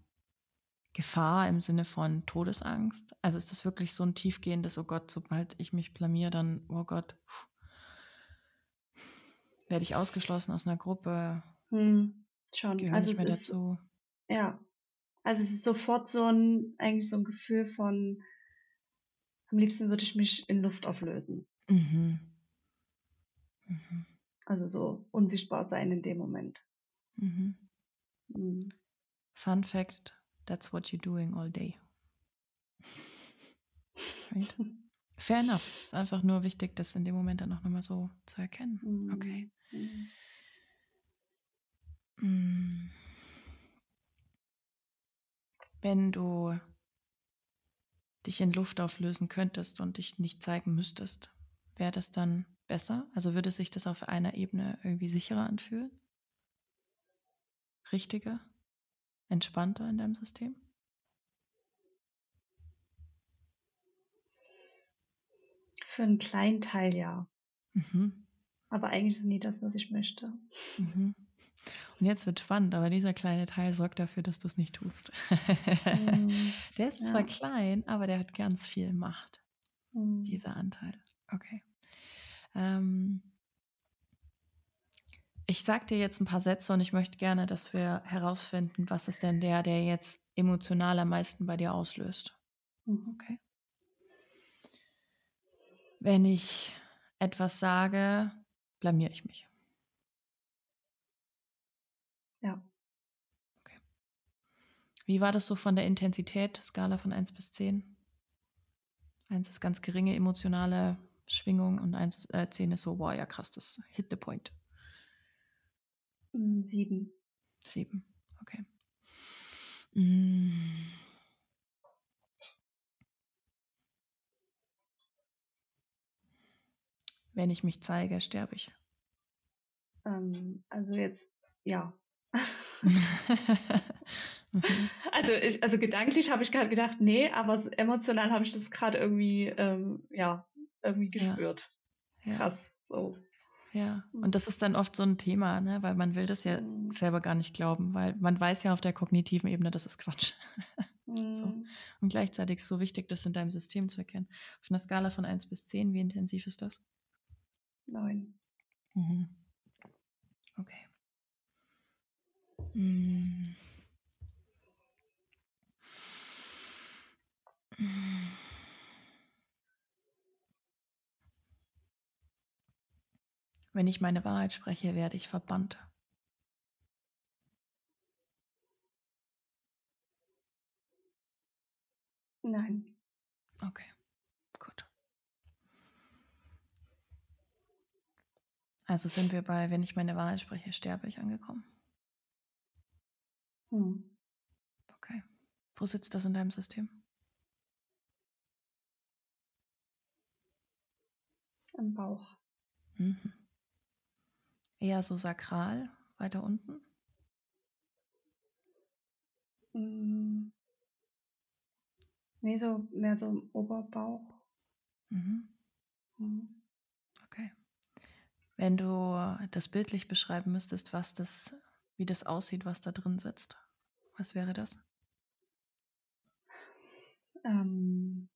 Gefahr im Sinne von Todesangst? Also ist das wirklich so ein tiefgehendes, oh Gott, sobald ich mich blamier, dann, oh Gott, pff, werde ich ausgeschlossen aus einer Gruppe, Hm, schon. gehöre Also nicht mehr dazu. Ja, also es ist sofort so ein, eigentlich so ein Gefühl von, am liebsten würde ich mich in Luft auflösen. Mhm. Mhm. Also so unsichtbar sein in dem Moment. Mhm. Hm. Fun fact, that's what you're doing all day. Right? [laughs] Fair enough. Ist einfach nur wichtig, das in dem Moment dann auch nochmal so zu erkennen. Okay. Hm. Wenn du dich in Luft auflösen könntest und dich nicht zeigen müsstest, wäre das dann besser? Also würde sich das auf einer Ebene irgendwie sicherer anfühlen? Richtiger? entspannter in deinem System? Für einen kleinen Teil ja. Mhm. Aber eigentlich ist es nie das, was ich möchte. Mhm. Und jetzt wird spannend, aber dieser kleine Teil sorgt dafür, dass du es nicht tust. Mhm. [laughs] der ist ja. zwar klein, aber der hat ganz viel Macht. Mhm. Dieser Anteil. Okay. Ähm, ich sage dir jetzt ein paar Sätze und ich möchte gerne, dass wir herausfinden, was ist denn der, der jetzt emotional am meisten bei dir auslöst. Mhm. Okay. Wenn ich etwas sage, blamiere ich mich. Wie war das so von der Intensität, Skala von 1 bis 10? 1 ist ganz geringe emotionale Schwingung und 1 äh, 10 ist so, wow, ja krass, das hit the point. Hm, sieben. Sieben, okay. Mm. Wenn ich mich zeige, sterbe ich. Ähm, also jetzt, ja. [laughs] [laughs] [laughs] also, ich, also gedanklich habe ich gerade gedacht, nee, aber emotional habe ich das gerade irgendwie, ähm, ja, irgendwie gespürt. Ja. Krass, so. Ja, und mhm. das ist dann oft so ein Thema, ne? weil man will das ja mhm. selber gar nicht glauben, weil man weiß ja auf der kognitiven Ebene, das ist Quatsch. [laughs] so. Mhm. Und gleichzeitig ist es so wichtig, das in deinem System zu erkennen. Auf einer Skala von 1 bis 10, wie intensiv ist das? 9. Mhm. Okay. Mhm. Wenn ich meine Wahrheit spreche, werde ich verbannt. Nein. Okay, gut. Also sind wir bei, wenn ich meine Wahrheit spreche, sterbe ich angekommen. Hm. Okay. Wo sitzt das in deinem System? Im Bauch. Mhm. Eher so sakral, weiter unten? Mm. Nee, so mehr so im Oberbauch. Mhm. Mhm. Okay. Wenn du das bildlich beschreiben müsstest, was das, wie das aussieht, was da drin sitzt, was wäre das? Ähm,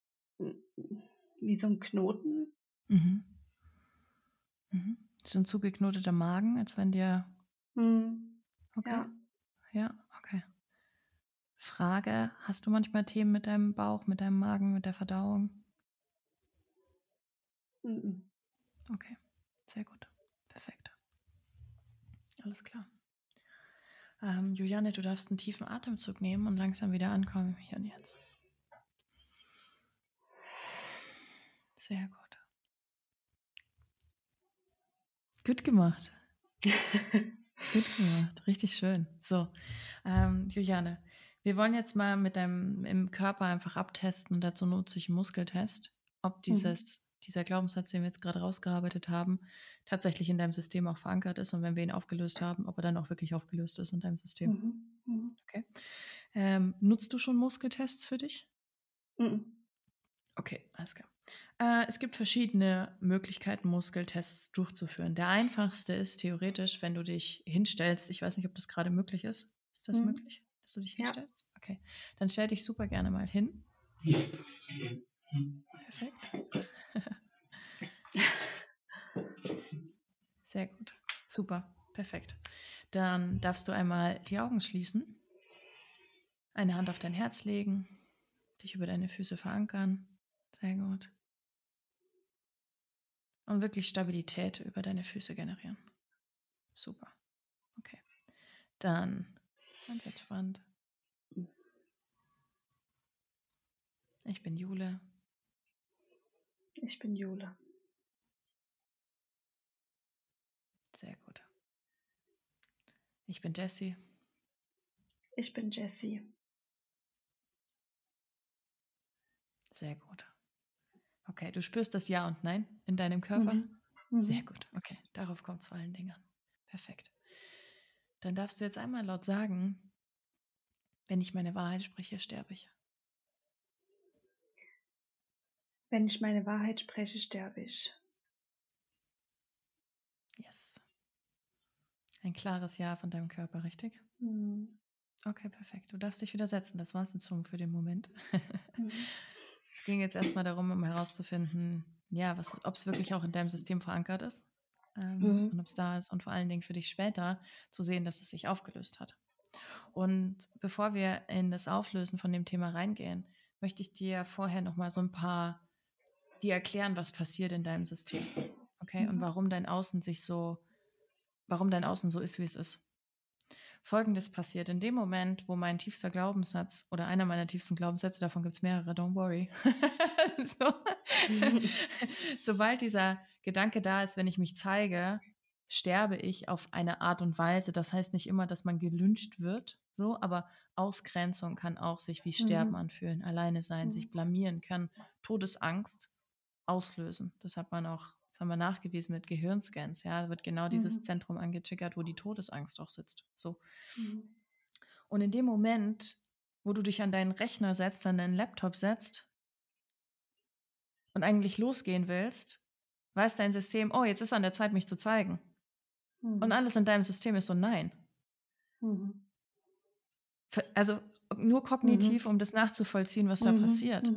wie so ein Knoten. Mhm. Mhm. So ein zugeknoteter Magen, als wenn dir. Hm. Okay. Ja. ja, okay. Frage: Hast du manchmal Themen mit deinem Bauch, mit deinem Magen, mit der Verdauung? Mhm. Okay, sehr gut. Perfekt. Alles klar. Ähm, Juliane, du darfst einen tiefen Atemzug nehmen und langsam wieder ankommen hier und jetzt. Sehr gut. Gut gemacht. [laughs] Gut gemacht. Richtig schön. So, ähm, Juliane, wir wollen jetzt mal mit deinem im Körper einfach abtesten und dazu nutze ich einen Muskeltest, ob mhm. dieses, mhm. dieser Glaubenssatz, den wir jetzt gerade rausgearbeitet haben, tatsächlich in deinem System auch verankert ist und wenn wir ihn aufgelöst haben, ob er dann auch wirklich aufgelöst ist in deinem System. Mhm. Mhm. Okay. Ähm, nutzt du schon Muskeltests für dich? Mhm. Okay, alles klar. Äh, es gibt verschiedene Möglichkeiten, Muskeltests durchzuführen. Der einfachste ist theoretisch, wenn du dich hinstellst. Ich weiß nicht, ob das gerade möglich ist. Ist das mhm. möglich, dass du dich hinstellst? Ja. Okay, dann stell dich super gerne mal hin. Perfekt. [laughs] Sehr gut. Super. Perfekt. Dann darfst du einmal die Augen schließen, eine Hand auf dein Herz legen, dich über deine Füße verankern. Sehr gut. Und wirklich Stabilität über deine Füße generieren. Super. Okay. Dann ganz entspannt. Ich bin Jule. Ich bin Jule. Sehr gut. Ich bin Jessie. Ich bin Jessie. Sehr gut. Okay, du spürst das Ja und Nein in deinem Körper? Mhm. Mhm. Sehr gut. Okay, darauf kommt es vor allen Dingen an. Perfekt. Dann darfst du jetzt einmal laut sagen, Wenn ich meine Wahrheit spreche, sterbe ich. Wenn ich meine Wahrheit spreche, sterbe ich. Yes. Ein klares Ja von deinem Körper, richtig? Mhm. Okay, perfekt. Du darfst dich wieder setzen. Das war es jetzt schon für den Moment. Mhm. [laughs] es ging jetzt erstmal darum, um herauszufinden, ja, ob es wirklich auch in deinem System verankert ist ähm, mhm. und ob es da ist und vor allen Dingen für dich später zu sehen, dass es sich aufgelöst hat. Und bevor wir in das Auflösen von dem Thema reingehen, möchte ich dir vorher noch mal so ein paar dir erklären, was passiert in deinem System. Okay? Mhm. Und warum dein Außen sich so, warum dein Außen so ist, wie es ist. Folgendes passiert. In dem Moment, wo mein tiefster Glaubenssatz oder einer meiner tiefsten Glaubenssätze, davon gibt es mehrere, don't worry. [laughs] so. [laughs] Sobald dieser Gedanke da ist, wenn ich mich zeige, sterbe ich auf eine Art und Weise. Das heißt nicht immer, dass man gelünscht wird, so, aber Ausgrenzung kann auch sich wie Sterben mhm. anfühlen, alleine sein, mhm. sich blamieren kann, Todesangst auslösen. Das hat man auch, das haben wir nachgewiesen mit Gehirnscans. Ja, da wird genau dieses mhm. Zentrum angetriggert, wo die Todesangst auch sitzt. So. Mhm. Und in dem Moment, wo du dich an deinen Rechner setzt, an deinen Laptop setzt und eigentlich losgehen willst, weiß dein System, oh, jetzt ist an der Zeit, mich zu zeigen. Mhm. Und alles in deinem System ist so nein. Mhm. Also nur kognitiv, mhm. um das nachzuvollziehen, was da mhm. passiert.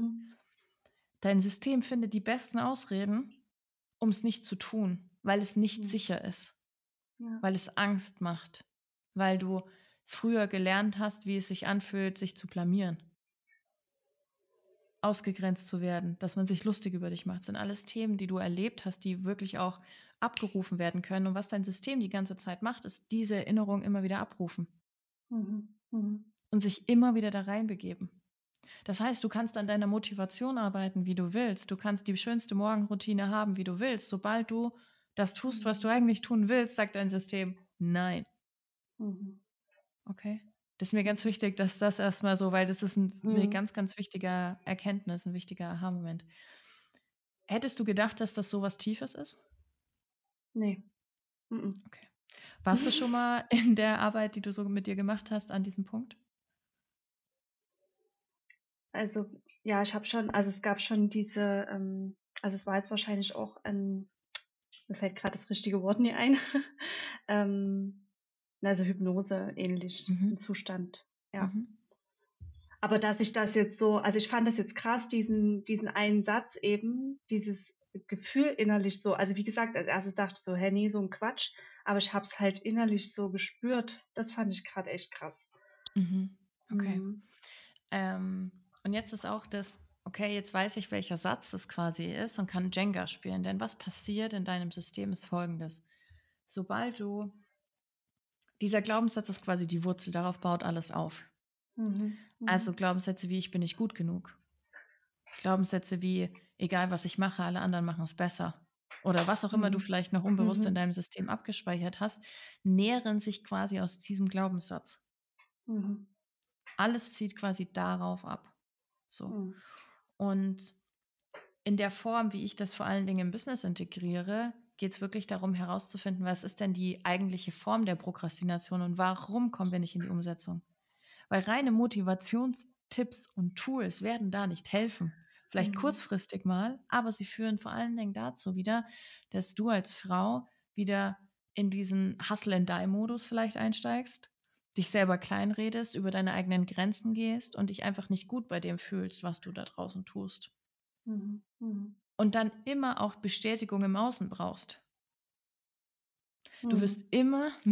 Dein System findet die besten Ausreden, um es nicht zu tun, weil es nicht mhm. sicher ist, ja. weil es Angst macht, weil du früher gelernt hast, wie es sich anfühlt, sich zu blamieren, ausgegrenzt zu werden, dass man sich lustig über dich macht. Das sind alles Themen, die du erlebt hast, die wirklich auch abgerufen werden können. Und was dein System die ganze Zeit macht, ist diese Erinnerung immer wieder abrufen mhm. Mhm. und sich immer wieder da reinbegeben. Das heißt, du kannst an deiner Motivation arbeiten, wie du willst. Du kannst die schönste Morgenroutine haben, wie du willst. Sobald du das tust, was du eigentlich tun willst, sagt dein System nein. Mhm. Okay. Das ist mir ganz wichtig, dass das erstmal so, weil das ist ein, mhm. eine ganz, ganz wichtige Erkenntnis, ein wichtiger Aha-Moment. Hättest du gedacht, dass das so was Tiefes ist? Nee. Mhm. Okay. Warst du schon mal in der Arbeit, die du so mit dir gemacht hast, an diesem Punkt? Also ja, ich habe schon, also es gab schon diese, ähm, also es war jetzt wahrscheinlich auch ein, mir fällt gerade das richtige Wort nie ein, [laughs] ähm, also Hypnose ähnlich mhm. Zustand, ja. Mhm. Aber dass ich das jetzt so, also ich fand das jetzt krass, diesen, diesen einen Satz eben, dieses Gefühl innerlich so, also wie gesagt, als erstes dachte ich so, hä, nee, so ein Quatsch, aber ich habe es halt innerlich so gespürt. Das fand ich gerade echt krass. Mhm. Okay. Mhm. Ähm, und jetzt ist auch das, okay, jetzt weiß ich, welcher Satz das quasi ist und kann Jenga spielen. Denn was passiert in deinem System ist folgendes. Sobald du, dieser Glaubenssatz ist quasi die Wurzel, darauf baut alles auf. Mhm. Mhm. Also Glaubenssätze wie ich bin nicht gut genug. Glaubenssätze wie egal was ich mache, alle anderen machen es besser. Oder was auch immer du mhm. vielleicht noch unbewusst in mhm. deinem System abgespeichert hast, nähren sich quasi aus diesem Glaubenssatz. Mhm. Alles zieht quasi darauf ab. So. Mhm. Und in der Form, wie ich das vor allen Dingen im Business integriere, geht es wirklich darum herauszufinden, was ist denn die eigentliche Form der Prokrastination und warum kommen wir nicht in die Umsetzung? Weil reine Motivationstipps und Tools werden da nicht helfen. Vielleicht mhm. kurzfristig mal, aber sie führen vor allen Dingen dazu wieder, dass du als Frau wieder in diesen Hustle-and-Die-Modus vielleicht einsteigst dich selber kleinredest, über deine eigenen Grenzen gehst und dich einfach nicht gut bei dem fühlst, was du da draußen tust. Mhm. Mhm. Und dann immer auch Bestätigung im Außen brauchst. Mhm. Du wirst immer, [laughs]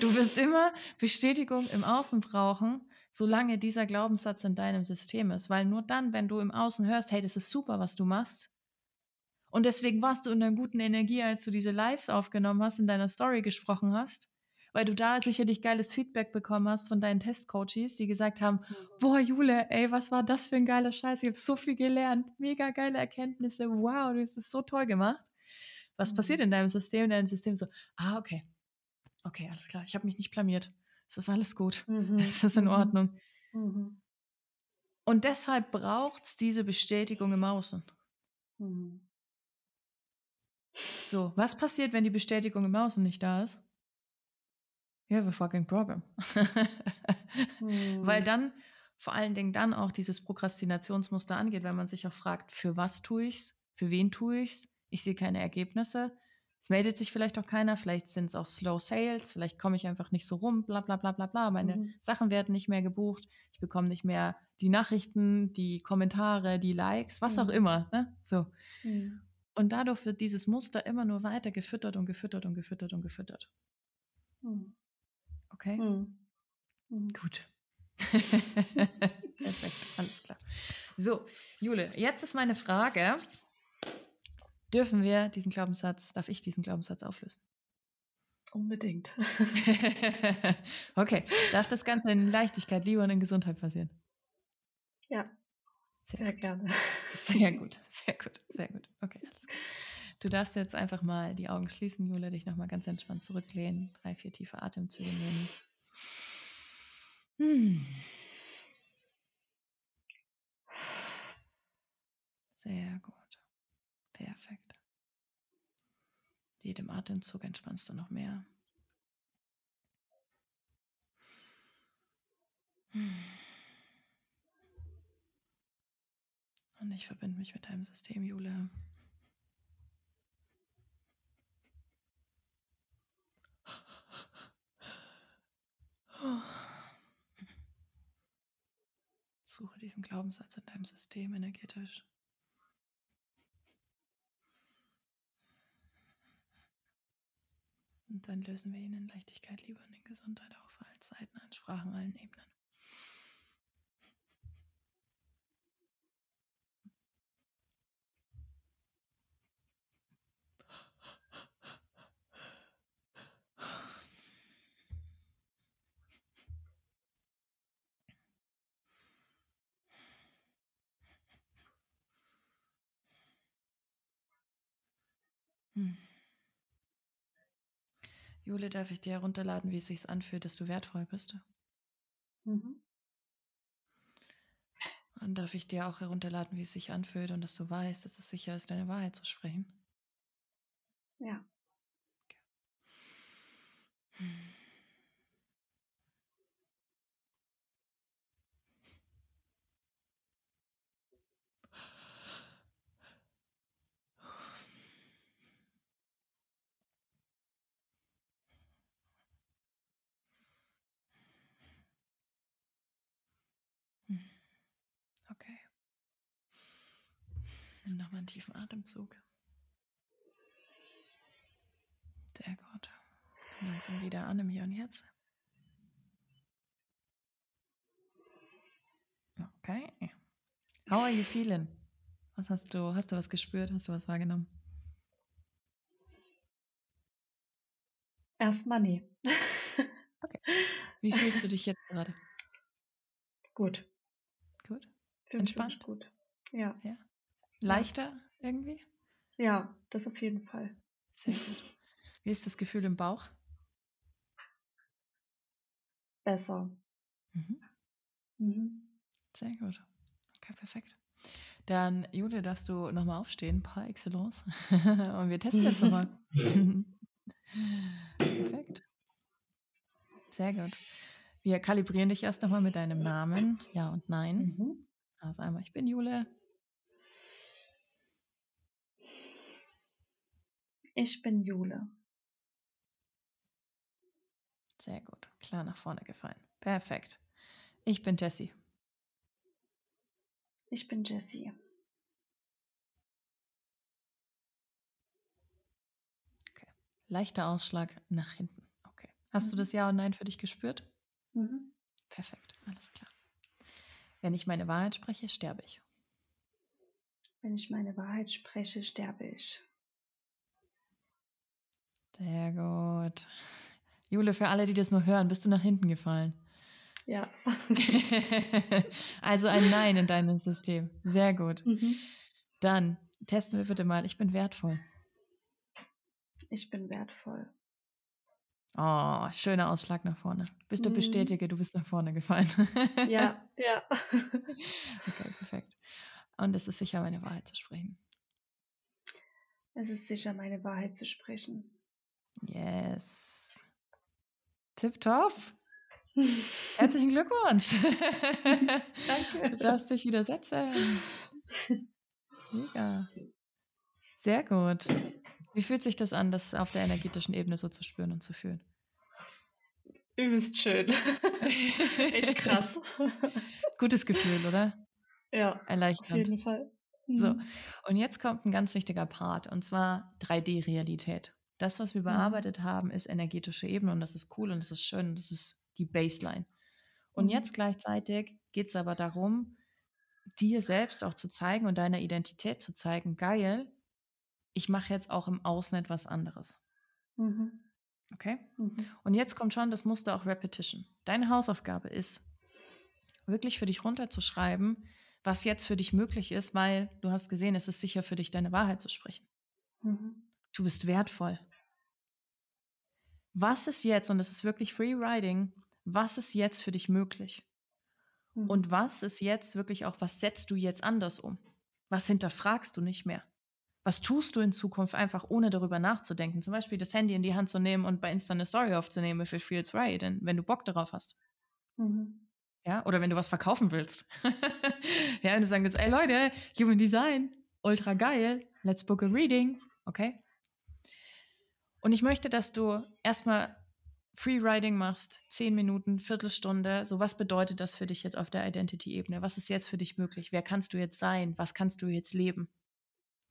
du wirst immer Bestätigung im Außen brauchen, solange dieser Glaubenssatz in deinem System ist. Weil nur dann, wenn du im Außen hörst, hey, das ist super, was du machst, und deswegen warst du in einer guten Energie, als du diese Lives aufgenommen hast, in deiner Story gesprochen hast weil du da sicherlich geiles Feedback bekommen hast von deinen Testcoaches, die gesagt haben, mhm. boah, Jule, ey, was war das für ein geiler Scheiß? Ich habe so viel gelernt, mega geile Erkenntnisse, wow, du hast es so toll gemacht. Was mhm. passiert in deinem System? Dein System so, ah, okay, okay, alles klar, ich habe mich nicht blamiert. Es ist alles gut, mhm. [laughs] es ist in mhm. Ordnung. Mhm. Und deshalb braucht es diese Bestätigung im Außen. Mhm. So, was passiert, wenn die Bestätigung im Außen nicht da ist? You have a fucking problem. [laughs] hm. Weil dann vor allen Dingen dann auch dieses Prokrastinationsmuster angeht, wenn man sich auch fragt, für was tue ich es, für wen tue ich es, ich sehe keine Ergebnisse, es meldet sich vielleicht auch keiner, vielleicht sind es auch Slow Sales, vielleicht komme ich einfach nicht so rum, bla bla bla bla bla. Meine mhm. Sachen werden nicht mehr gebucht, ich bekomme nicht mehr die Nachrichten, die Kommentare, die Likes, was mhm. auch immer. Ne? So. Mhm. Und dadurch wird dieses Muster immer nur weiter gefüttert und gefüttert und gefüttert und gefüttert. Mhm. Okay? Mhm. Mhm. Gut. [laughs] Perfekt, alles klar. So, Jule, jetzt ist meine Frage, dürfen wir diesen Glaubenssatz, darf ich diesen Glaubenssatz auflösen? Unbedingt. [laughs] okay. Darf das Ganze in Leichtigkeit, Liebe und in Gesundheit passieren? Ja. Sehr, sehr gerne. Sehr gut, sehr gut, sehr gut. Okay, alles klar. Du darfst jetzt einfach mal die Augen schließen, Jule, dich nochmal ganz entspannt zurücklehnen, drei, vier tiefe Atemzüge nehmen. Hm. Sehr gut. Perfekt. Jedem Atemzug entspannst du noch mehr. Und ich verbinde mich mit deinem System, Jule. Suche diesen Glaubenssatz in deinem System energetisch. Und dann lösen wir ihn in Leichtigkeit, Liebe und in Gesundheit auf allen Seiten, allen Sprachen, allen Ebenen. Hmm. Jule, darf ich dir herunterladen, wie es sich anfühlt, dass du wertvoll bist? Mhm. Und darf ich dir auch herunterladen, wie es sich anfühlt und dass du weißt, dass es sicher ist, deine Wahrheit zu sprechen? Ja. Okay. Hm. Nimm nochmal einen tiefen Atemzug. Sehr gut. Und langsam wieder an im Hier und Jetzt. Okay. How are you feeling? Was hast du? Hast du was gespürt? Hast du was wahrgenommen? Erstmal nee. okay. Wie fühlst du dich jetzt gerade? Gut. Gut. Entspannt. Gut. Ja. ja leichter irgendwie? Ja, das auf jeden Fall. Sehr gut. Wie ist das Gefühl im Bauch? Besser. Mhm. Mhm. Sehr gut. Okay, perfekt. Dann, Jule, darfst du nochmal aufstehen, par excellence. [laughs] Und wir testen jetzt nochmal. [laughs] perfekt. Sehr gut. Wir kalibrieren dich erst nochmal mit deinem Namen. Ja und nein. Mhm. Also einmal, ich bin Jule. Ich bin Jule. Sehr gut. Klar nach vorne gefallen. Perfekt. Ich bin Jessie. Ich bin Jessie. Okay. Leichter Ausschlag nach hinten. Okay. Hast mhm. du das Ja und Nein für dich gespürt? Mhm. Perfekt. Alles klar. Wenn ich meine Wahrheit spreche, sterbe ich. Wenn ich meine Wahrheit spreche, sterbe ich. Sehr gut. Jule, für alle, die das nur hören, bist du nach hinten gefallen? Ja. [laughs] also ein Nein in deinem System. Sehr gut. Mhm. Dann testen wir bitte mal. Ich bin wertvoll. Ich bin wertvoll. Oh, schöner Ausschlag nach vorne. Bist du mhm. bestätige, du bist nach vorne gefallen. ja, [laughs] ja. okay, perfekt. Und es ist sicher, meine Wahrheit zu sprechen. Es ist sicher, meine Wahrheit zu sprechen. Yes. tipptopp. [laughs] Herzlichen Glückwunsch. [laughs] Danke. Du darfst dich wieder setzen. Mega. Sehr gut. Wie fühlt sich das an, das auf der energetischen Ebene so zu spüren und zu fühlen? Übelst schön. [laughs] Echt krass. Gutes Gefühl, oder? Ja. Erleichternd. Auf jeden Fall. Mhm. So, und jetzt kommt ein ganz wichtiger Part, und zwar 3D-Realität. Das, was wir mhm. bearbeitet haben, ist energetische Ebene und das ist cool und das ist schön und das ist die Baseline. Und mhm. jetzt gleichzeitig geht es aber darum, dir selbst auch zu zeigen und deiner Identität zu zeigen, geil, ich mache jetzt auch im Außen etwas anderes. Mhm. Okay? Mhm. Und jetzt kommt schon das Muster auch Repetition. Deine Hausaufgabe ist, wirklich für dich runterzuschreiben, was jetzt für dich möglich ist, weil du hast gesehen, es ist sicher für dich, deine Wahrheit zu sprechen. Mhm. Du bist wertvoll. Was ist jetzt, und es ist wirklich Free Riding, was ist jetzt für dich möglich? Mhm. Und was ist jetzt wirklich auch, was setzt du jetzt anders um? Was hinterfragst du nicht mehr? Was tust du in Zukunft einfach, ohne darüber nachzudenken? Zum Beispiel das Handy in die Hand zu nehmen und bei Insta eine Story aufzunehmen, if it feels right, wenn du Bock darauf hast. Mhm. Ja, oder wenn du was verkaufen willst. [laughs] ja, und du sagst jetzt, ey Leute, Human Design, ultra geil, let's book a reading, okay? Und ich möchte, dass du erstmal Freeriding machst, zehn Minuten, Viertelstunde. So, was bedeutet das für dich jetzt auf der Identity-Ebene? Was ist jetzt für dich möglich? Wer kannst du jetzt sein? Was kannst du jetzt leben?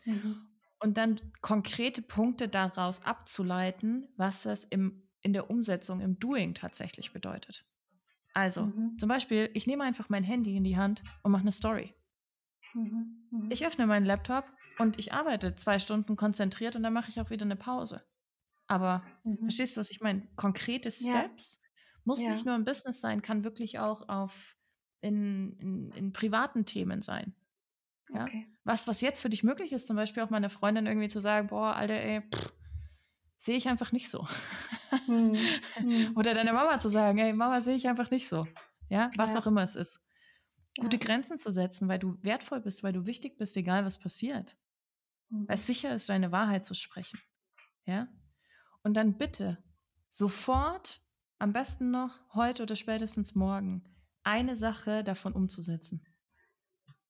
Mhm. Und dann konkrete Punkte daraus abzuleiten, was das im, in der Umsetzung, im Doing tatsächlich bedeutet. Also, mhm. zum Beispiel, ich nehme einfach mein Handy in die Hand und mache eine Story. Mhm. Mhm. Ich öffne meinen Laptop und ich arbeite zwei Stunden konzentriert und dann mache ich auch wieder eine Pause. Aber mhm. verstehst du, was ich meine? Konkrete Steps ja. muss ja. nicht nur im Business sein, kann wirklich auch auf in, in, in privaten Themen sein. Ja? Okay. Was, was jetzt für dich möglich ist, zum Beispiel auch meine Freundin irgendwie zu sagen, boah, Alter, ey, sehe ich einfach nicht so. Mhm. [laughs] Mhm. Oder deine Mama zu sagen, ey, Mama, sehe ich einfach nicht so. Ja, was ja. auch immer es ist. Gute. Grenzen zu setzen, weil du wertvoll bist, weil du wichtig bist, egal was passiert. Mhm. Weil es sicher ist, deine Wahrheit zu sprechen. Ja? Und dann bitte sofort, am besten noch heute oder spätestens morgen, eine Sache davon umzusetzen.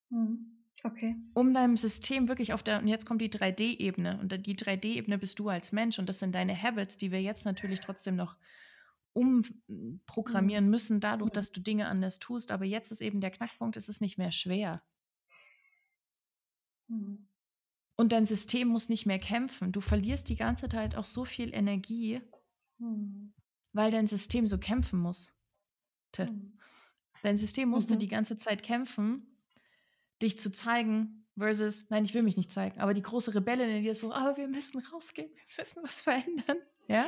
Mhm. Okay. Um deinem System wirklich auf der, und jetzt kommt die 3D-Ebene. Und die 3D-Ebene bist du als Mensch. Und das sind deine Habits, die wir jetzt natürlich trotzdem noch umprogrammieren mhm. müssen, dadurch, dass du Dinge anders tust. Aber jetzt ist eben der Knackpunkt, es ist nicht mehr schwer. Mhm. Und dein System muss nicht mehr kämpfen. Du verlierst die ganze Zeit auch so viel Energie, mhm. weil dein System so kämpfen muss. Mhm. Dein System musste mhm. die ganze Zeit kämpfen, dich zu zeigen, versus, nein, ich will mich nicht zeigen. Aber die große Rebellin in dir ist so, aber wir müssen rausgehen, wir müssen was verändern. [laughs] Ja?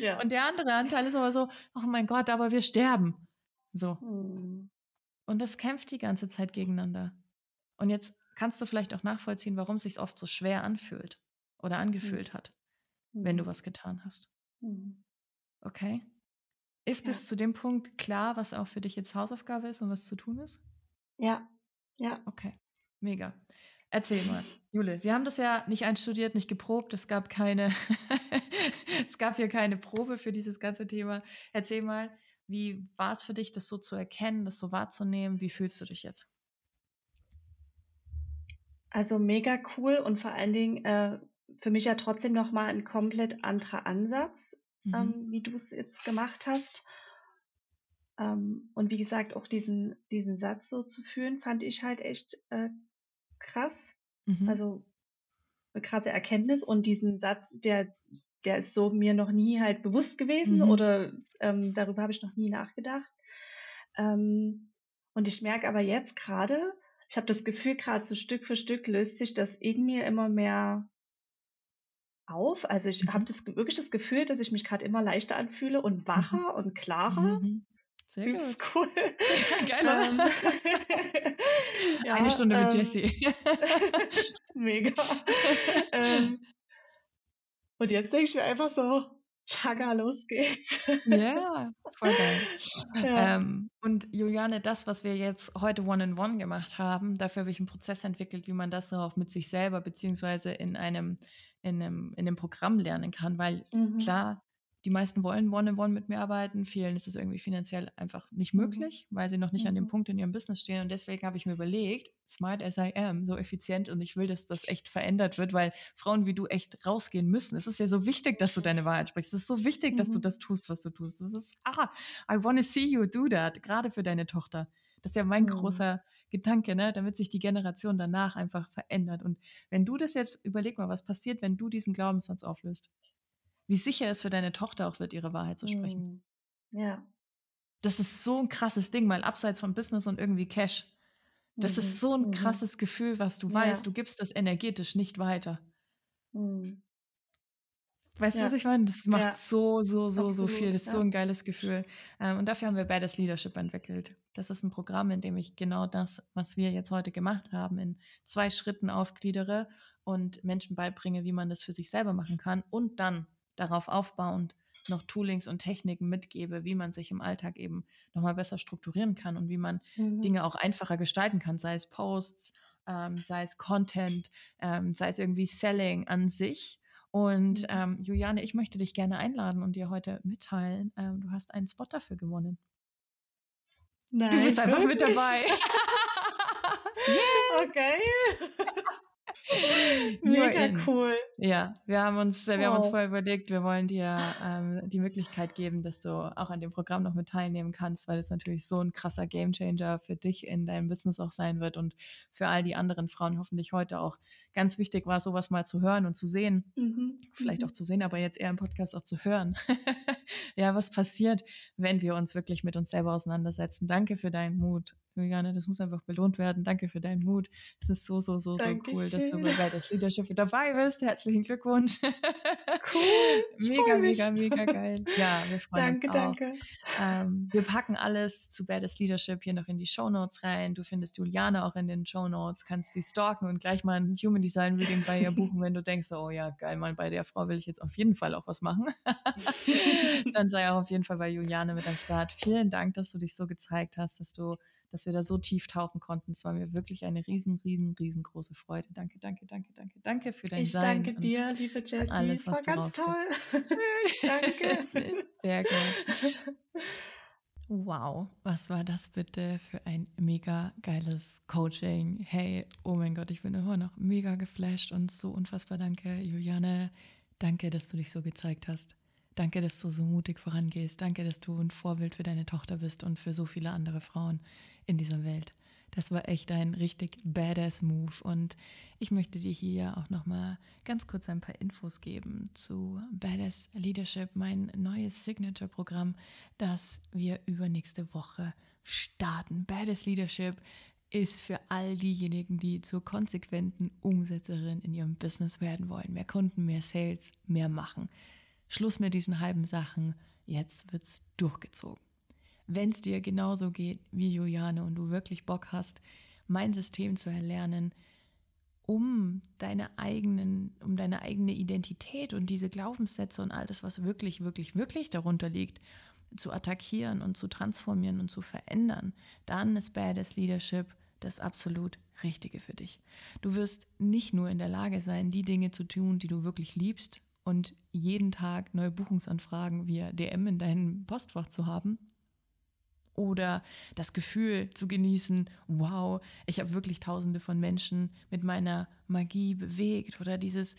ja. Und der andere Anteil ist aber so, oh mein Gott, aber wir sterben. So. Mhm. Und das kämpft die ganze Zeit gegeneinander. Und jetzt kannst du vielleicht auch nachvollziehen, warum es sich oft so schwer anfühlt oder angefühlt mhm. hat, wenn du mhm. was getan hast. Mhm. Okay? Ist ja. bis zu dem Punkt klar, was auch für dich jetzt Hausaufgabe ist und was zu tun ist? Ja, ja. Okay, mega. Erzähl mal, Jule. Wir haben das ja nicht einstudiert, nicht geprobt. Es gab keine, [laughs] es gab hier keine Probe für dieses ganze Thema. Erzähl mal, wie war es für dich, das so zu erkennen, das so wahrzunehmen? Wie fühlst du dich jetzt? Also mega cool und vor allen Dingen äh, für mich ja trotzdem nochmal ein komplett anderer Ansatz, mhm. ähm, wie du es jetzt gemacht hast. Ähm, und wie gesagt, auch diesen, diesen Satz so zu führen, fand ich halt echt äh, krass. Mhm. Also eine krasse Erkenntnis und diesen Satz, der, der ist so mir noch nie halt bewusst gewesen mhm. oder ähm, darüber habe ich noch nie nachgedacht. Ähm, und ich merke aber jetzt gerade, ich habe das Gefühl, gerade so Stück für Stück löst sich das in mir immer mehr auf. Also ich mhm. habe das wirklich das Gefühl, dass ich mich gerade immer leichter anfühle und mhm. wacher und klarer. Mhm. Sehr Übelst gut. cool. [laughs] Geil, ähm, [laughs] ja, Eine Stunde mit ähm, Jessie. [laughs] mega. ähm, und jetzt denke ich mir einfach so, Chaga, los geht's. Ja, voll geil. [laughs] Ja. Ähm, und Juliane, das, was wir jetzt heute One-in-One -one gemacht haben, dafür habe ich einen Prozess entwickelt, wie man das auch mit sich selber beziehungsweise in einem, in einem, in einem Programm lernen kann, weil mhm. klar, die meisten wollen One-on-One mit mir arbeiten, vielen ist es irgendwie finanziell einfach nicht mhm. möglich, mhm. weil sie noch nicht mhm. an dem mhm. Punkt in ihrem Business stehen. Und deswegen habe ich mir überlegt, smart as I am, so effizient und ich will, dass das echt verändert wird, weil Frauen wie du echt rausgehen müssen. Es ist ja so wichtig, dass du deine Wahrheit sprichst. Es ist so wichtig, mhm. dass du mhm. das tust, was du tust. Es ist, ah, I want to see you do that, gerade für deine Tochter. Das ist ja mein großer Gedanke, ne? damit sich die Generation danach einfach verändert. Und wenn du das jetzt, überleg mal, was passiert, wenn du diesen Glaubenssatz auflöst wie sicher es für deine Tochter auch wird, ihre Wahrheit zu sprechen. Mhm. Ja. Das ist so ein krasses Ding, mal abseits von Business und irgendwie Cash. Das mhm. ist so ein mhm. krasses mhm. Gefühl, was du weißt, ja. du gibst das energetisch nicht weiter. Mhm. Weißt ja. du, was ich meine? Das macht ja. so, so, so, Absolut, so viel. Das ist so ein geiles Gefühl. Ähm, und dafür haben wir Badass Leadership entwickelt. Das ist ein Programm, in dem ich genau das, was wir jetzt heute gemacht haben, in zwei Schritten aufgliedere und Menschen beibringe, wie man das für sich selber machen kann und dann darauf aufbauend noch Toolings und Techniken mitgebe, wie man sich im Alltag eben nochmal besser strukturieren kann und wie man mhm. Dinge auch einfacher gestalten kann, sei es Posts, ähm, sei es Content, ähm, sei es irgendwie Selling an sich. Und mhm. ähm, Juliane, ich möchte dich gerne einladen und dir heute mitteilen, ähm, du hast einen Spot dafür gewonnen. Nein, du bist einfach wirklich? mit dabei. [laughs] yes. [laughs] Okay. [laughs] [laughs] Mega cool. Ja, wir haben uns, wir wow. haben uns vorher überlegt, wir wollen dir ähm, die Möglichkeit geben, dass du auch an dem Programm noch mit teilnehmen kannst, weil es natürlich so ein krasser Gamechanger für dich in deinem Business auch sein wird und für all die anderen Frauen hoffentlich heute auch ganz wichtig war, sowas mal zu hören und zu sehen. Mhm. Vielleicht mhm. auch zu sehen, aber jetzt eher im Podcast auch zu hören. [laughs] ja, was passiert, wenn wir uns wirklich mit uns selber auseinandersetzen. Danke für deinen Mut Juliane, das muss einfach belohnt werden. Danke für deinen Mut. Es ist so, so, so, so cool, dass du bei Badass Leadership dabei bist. Herzlichen Glückwunsch. Cool. [laughs] mega, mega, mega geil. Ja, wir freuen danke, uns auch. Danke, ähm, wir packen alles zu Badass Leadership hier noch in die Show Notes rein. Du findest Juliane auch in den Show Notes, kannst sie stalken und gleich mal ein Human Design Reading bei ihr buchen, wenn du denkst, oh ja, geil, mal bei der Frau will ich jetzt auf jeden Fall auch was machen. [laughs] Dann sei auch auf jeden Fall bei Juliane mit am Start. Vielen Dank, dass du dich so gezeigt hast, dass du dass wir da so tief tauchen konnten. Es war mir wirklich eine riesen, riesen, riesengroße Freude. Danke, danke, danke, danke, danke für dein ich Sein. Ich danke dir, liebe Jessie. Alles, was war du ganz toll. [laughs] danke. [laughs] Sehr gut. Wow, was war das bitte für ein mega geiles Coaching? Hey, oh mein Gott, ich bin immer noch mega geflasht und so unfassbar danke, Juliane. Danke, dass du dich so gezeigt hast. Danke, dass du so mutig vorangehst. Danke, dass du ein Vorbild für deine Tochter bist und für so viele andere Frauen in dieser Welt. Das war echt ein richtig badass Move und ich möchte dir hier auch noch mal ganz kurz ein paar Infos geben zu Badass Leadership, mein neues Signature Programm, das wir übernächste Woche starten. Badass Leadership ist für all diejenigen, die zur konsequenten Umsetzerin in ihrem Business werden wollen. Mehr Kunden, mehr Sales, mehr machen. Schluss mit diesen halben Sachen. Jetzt wird's durchgezogen wenn es dir genauso geht wie Juliane und du wirklich Bock hast, mein System zu erlernen, um deine eigenen, um deine eigene Identität und diese Glaubenssätze und all das, was wirklich, wirklich, wirklich darunter liegt, zu attackieren und zu transformieren und zu verändern, dann ist Badass Leadership das absolut Richtige für dich. Du wirst nicht nur in der Lage sein, die Dinge zu tun, die du wirklich liebst und jeden Tag neue Buchungsanfragen via DM in deinem Postfach zu haben, oder das Gefühl zu genießen, wow, ich habe wirklich tausende von Menschen mit meiner Magie bewegt oder dieses,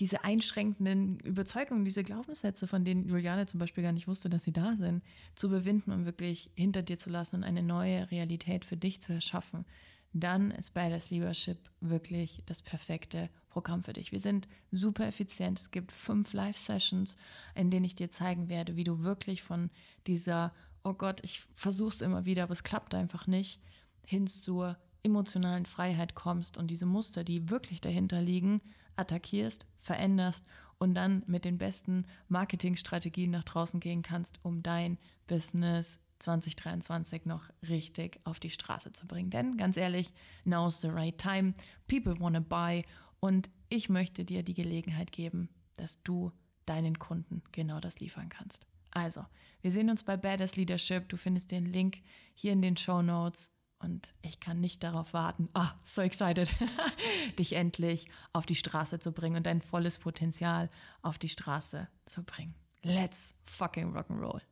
diese einschränkenden Überzeugungen, diese Glaubenssätze, von denen Juliane zum Beispiel gar nicht wusste, dass sie da sind, zu überwinden und wirklich hinter dir zu lassen und eine neue Realität für dich zu erschaffen, dann ist Badass Leadership wirklich das perfekte Programm für dich. Wir sind super effizient. Es gibt fünf Live-Sessions, in denen ich dir zeigen werde, wie du wirklich von dieser oh Gott, ich versuche es immer wieder, aber es klappt einfach nicht, hin zur emotionalen Freiheit kommst und diese Muster, die wirklich dahinter liegen, attackierst, veränderst und dann mit den besten Marketingstrategien nach draußen gehen kannst, um dein Business 2023 noch richtig auf die Straße zu bringen. Denn ganz ehrlich, now's the right time. People wanna buy und ich möchte dir die Gelegenheit geben, dass du deinen Kunden genau das liefern kannst. Also, wir sehen uns bei Badass Leadership. Du findest den Link hier in den Show Notes. Und ich kann nicht darauf warten, ah, so excited, [laughs] dich endlich auf die Straße zu bringen und dein volles Potenzial auf die Straße zu bringen. Let's fucking rock'n'roll.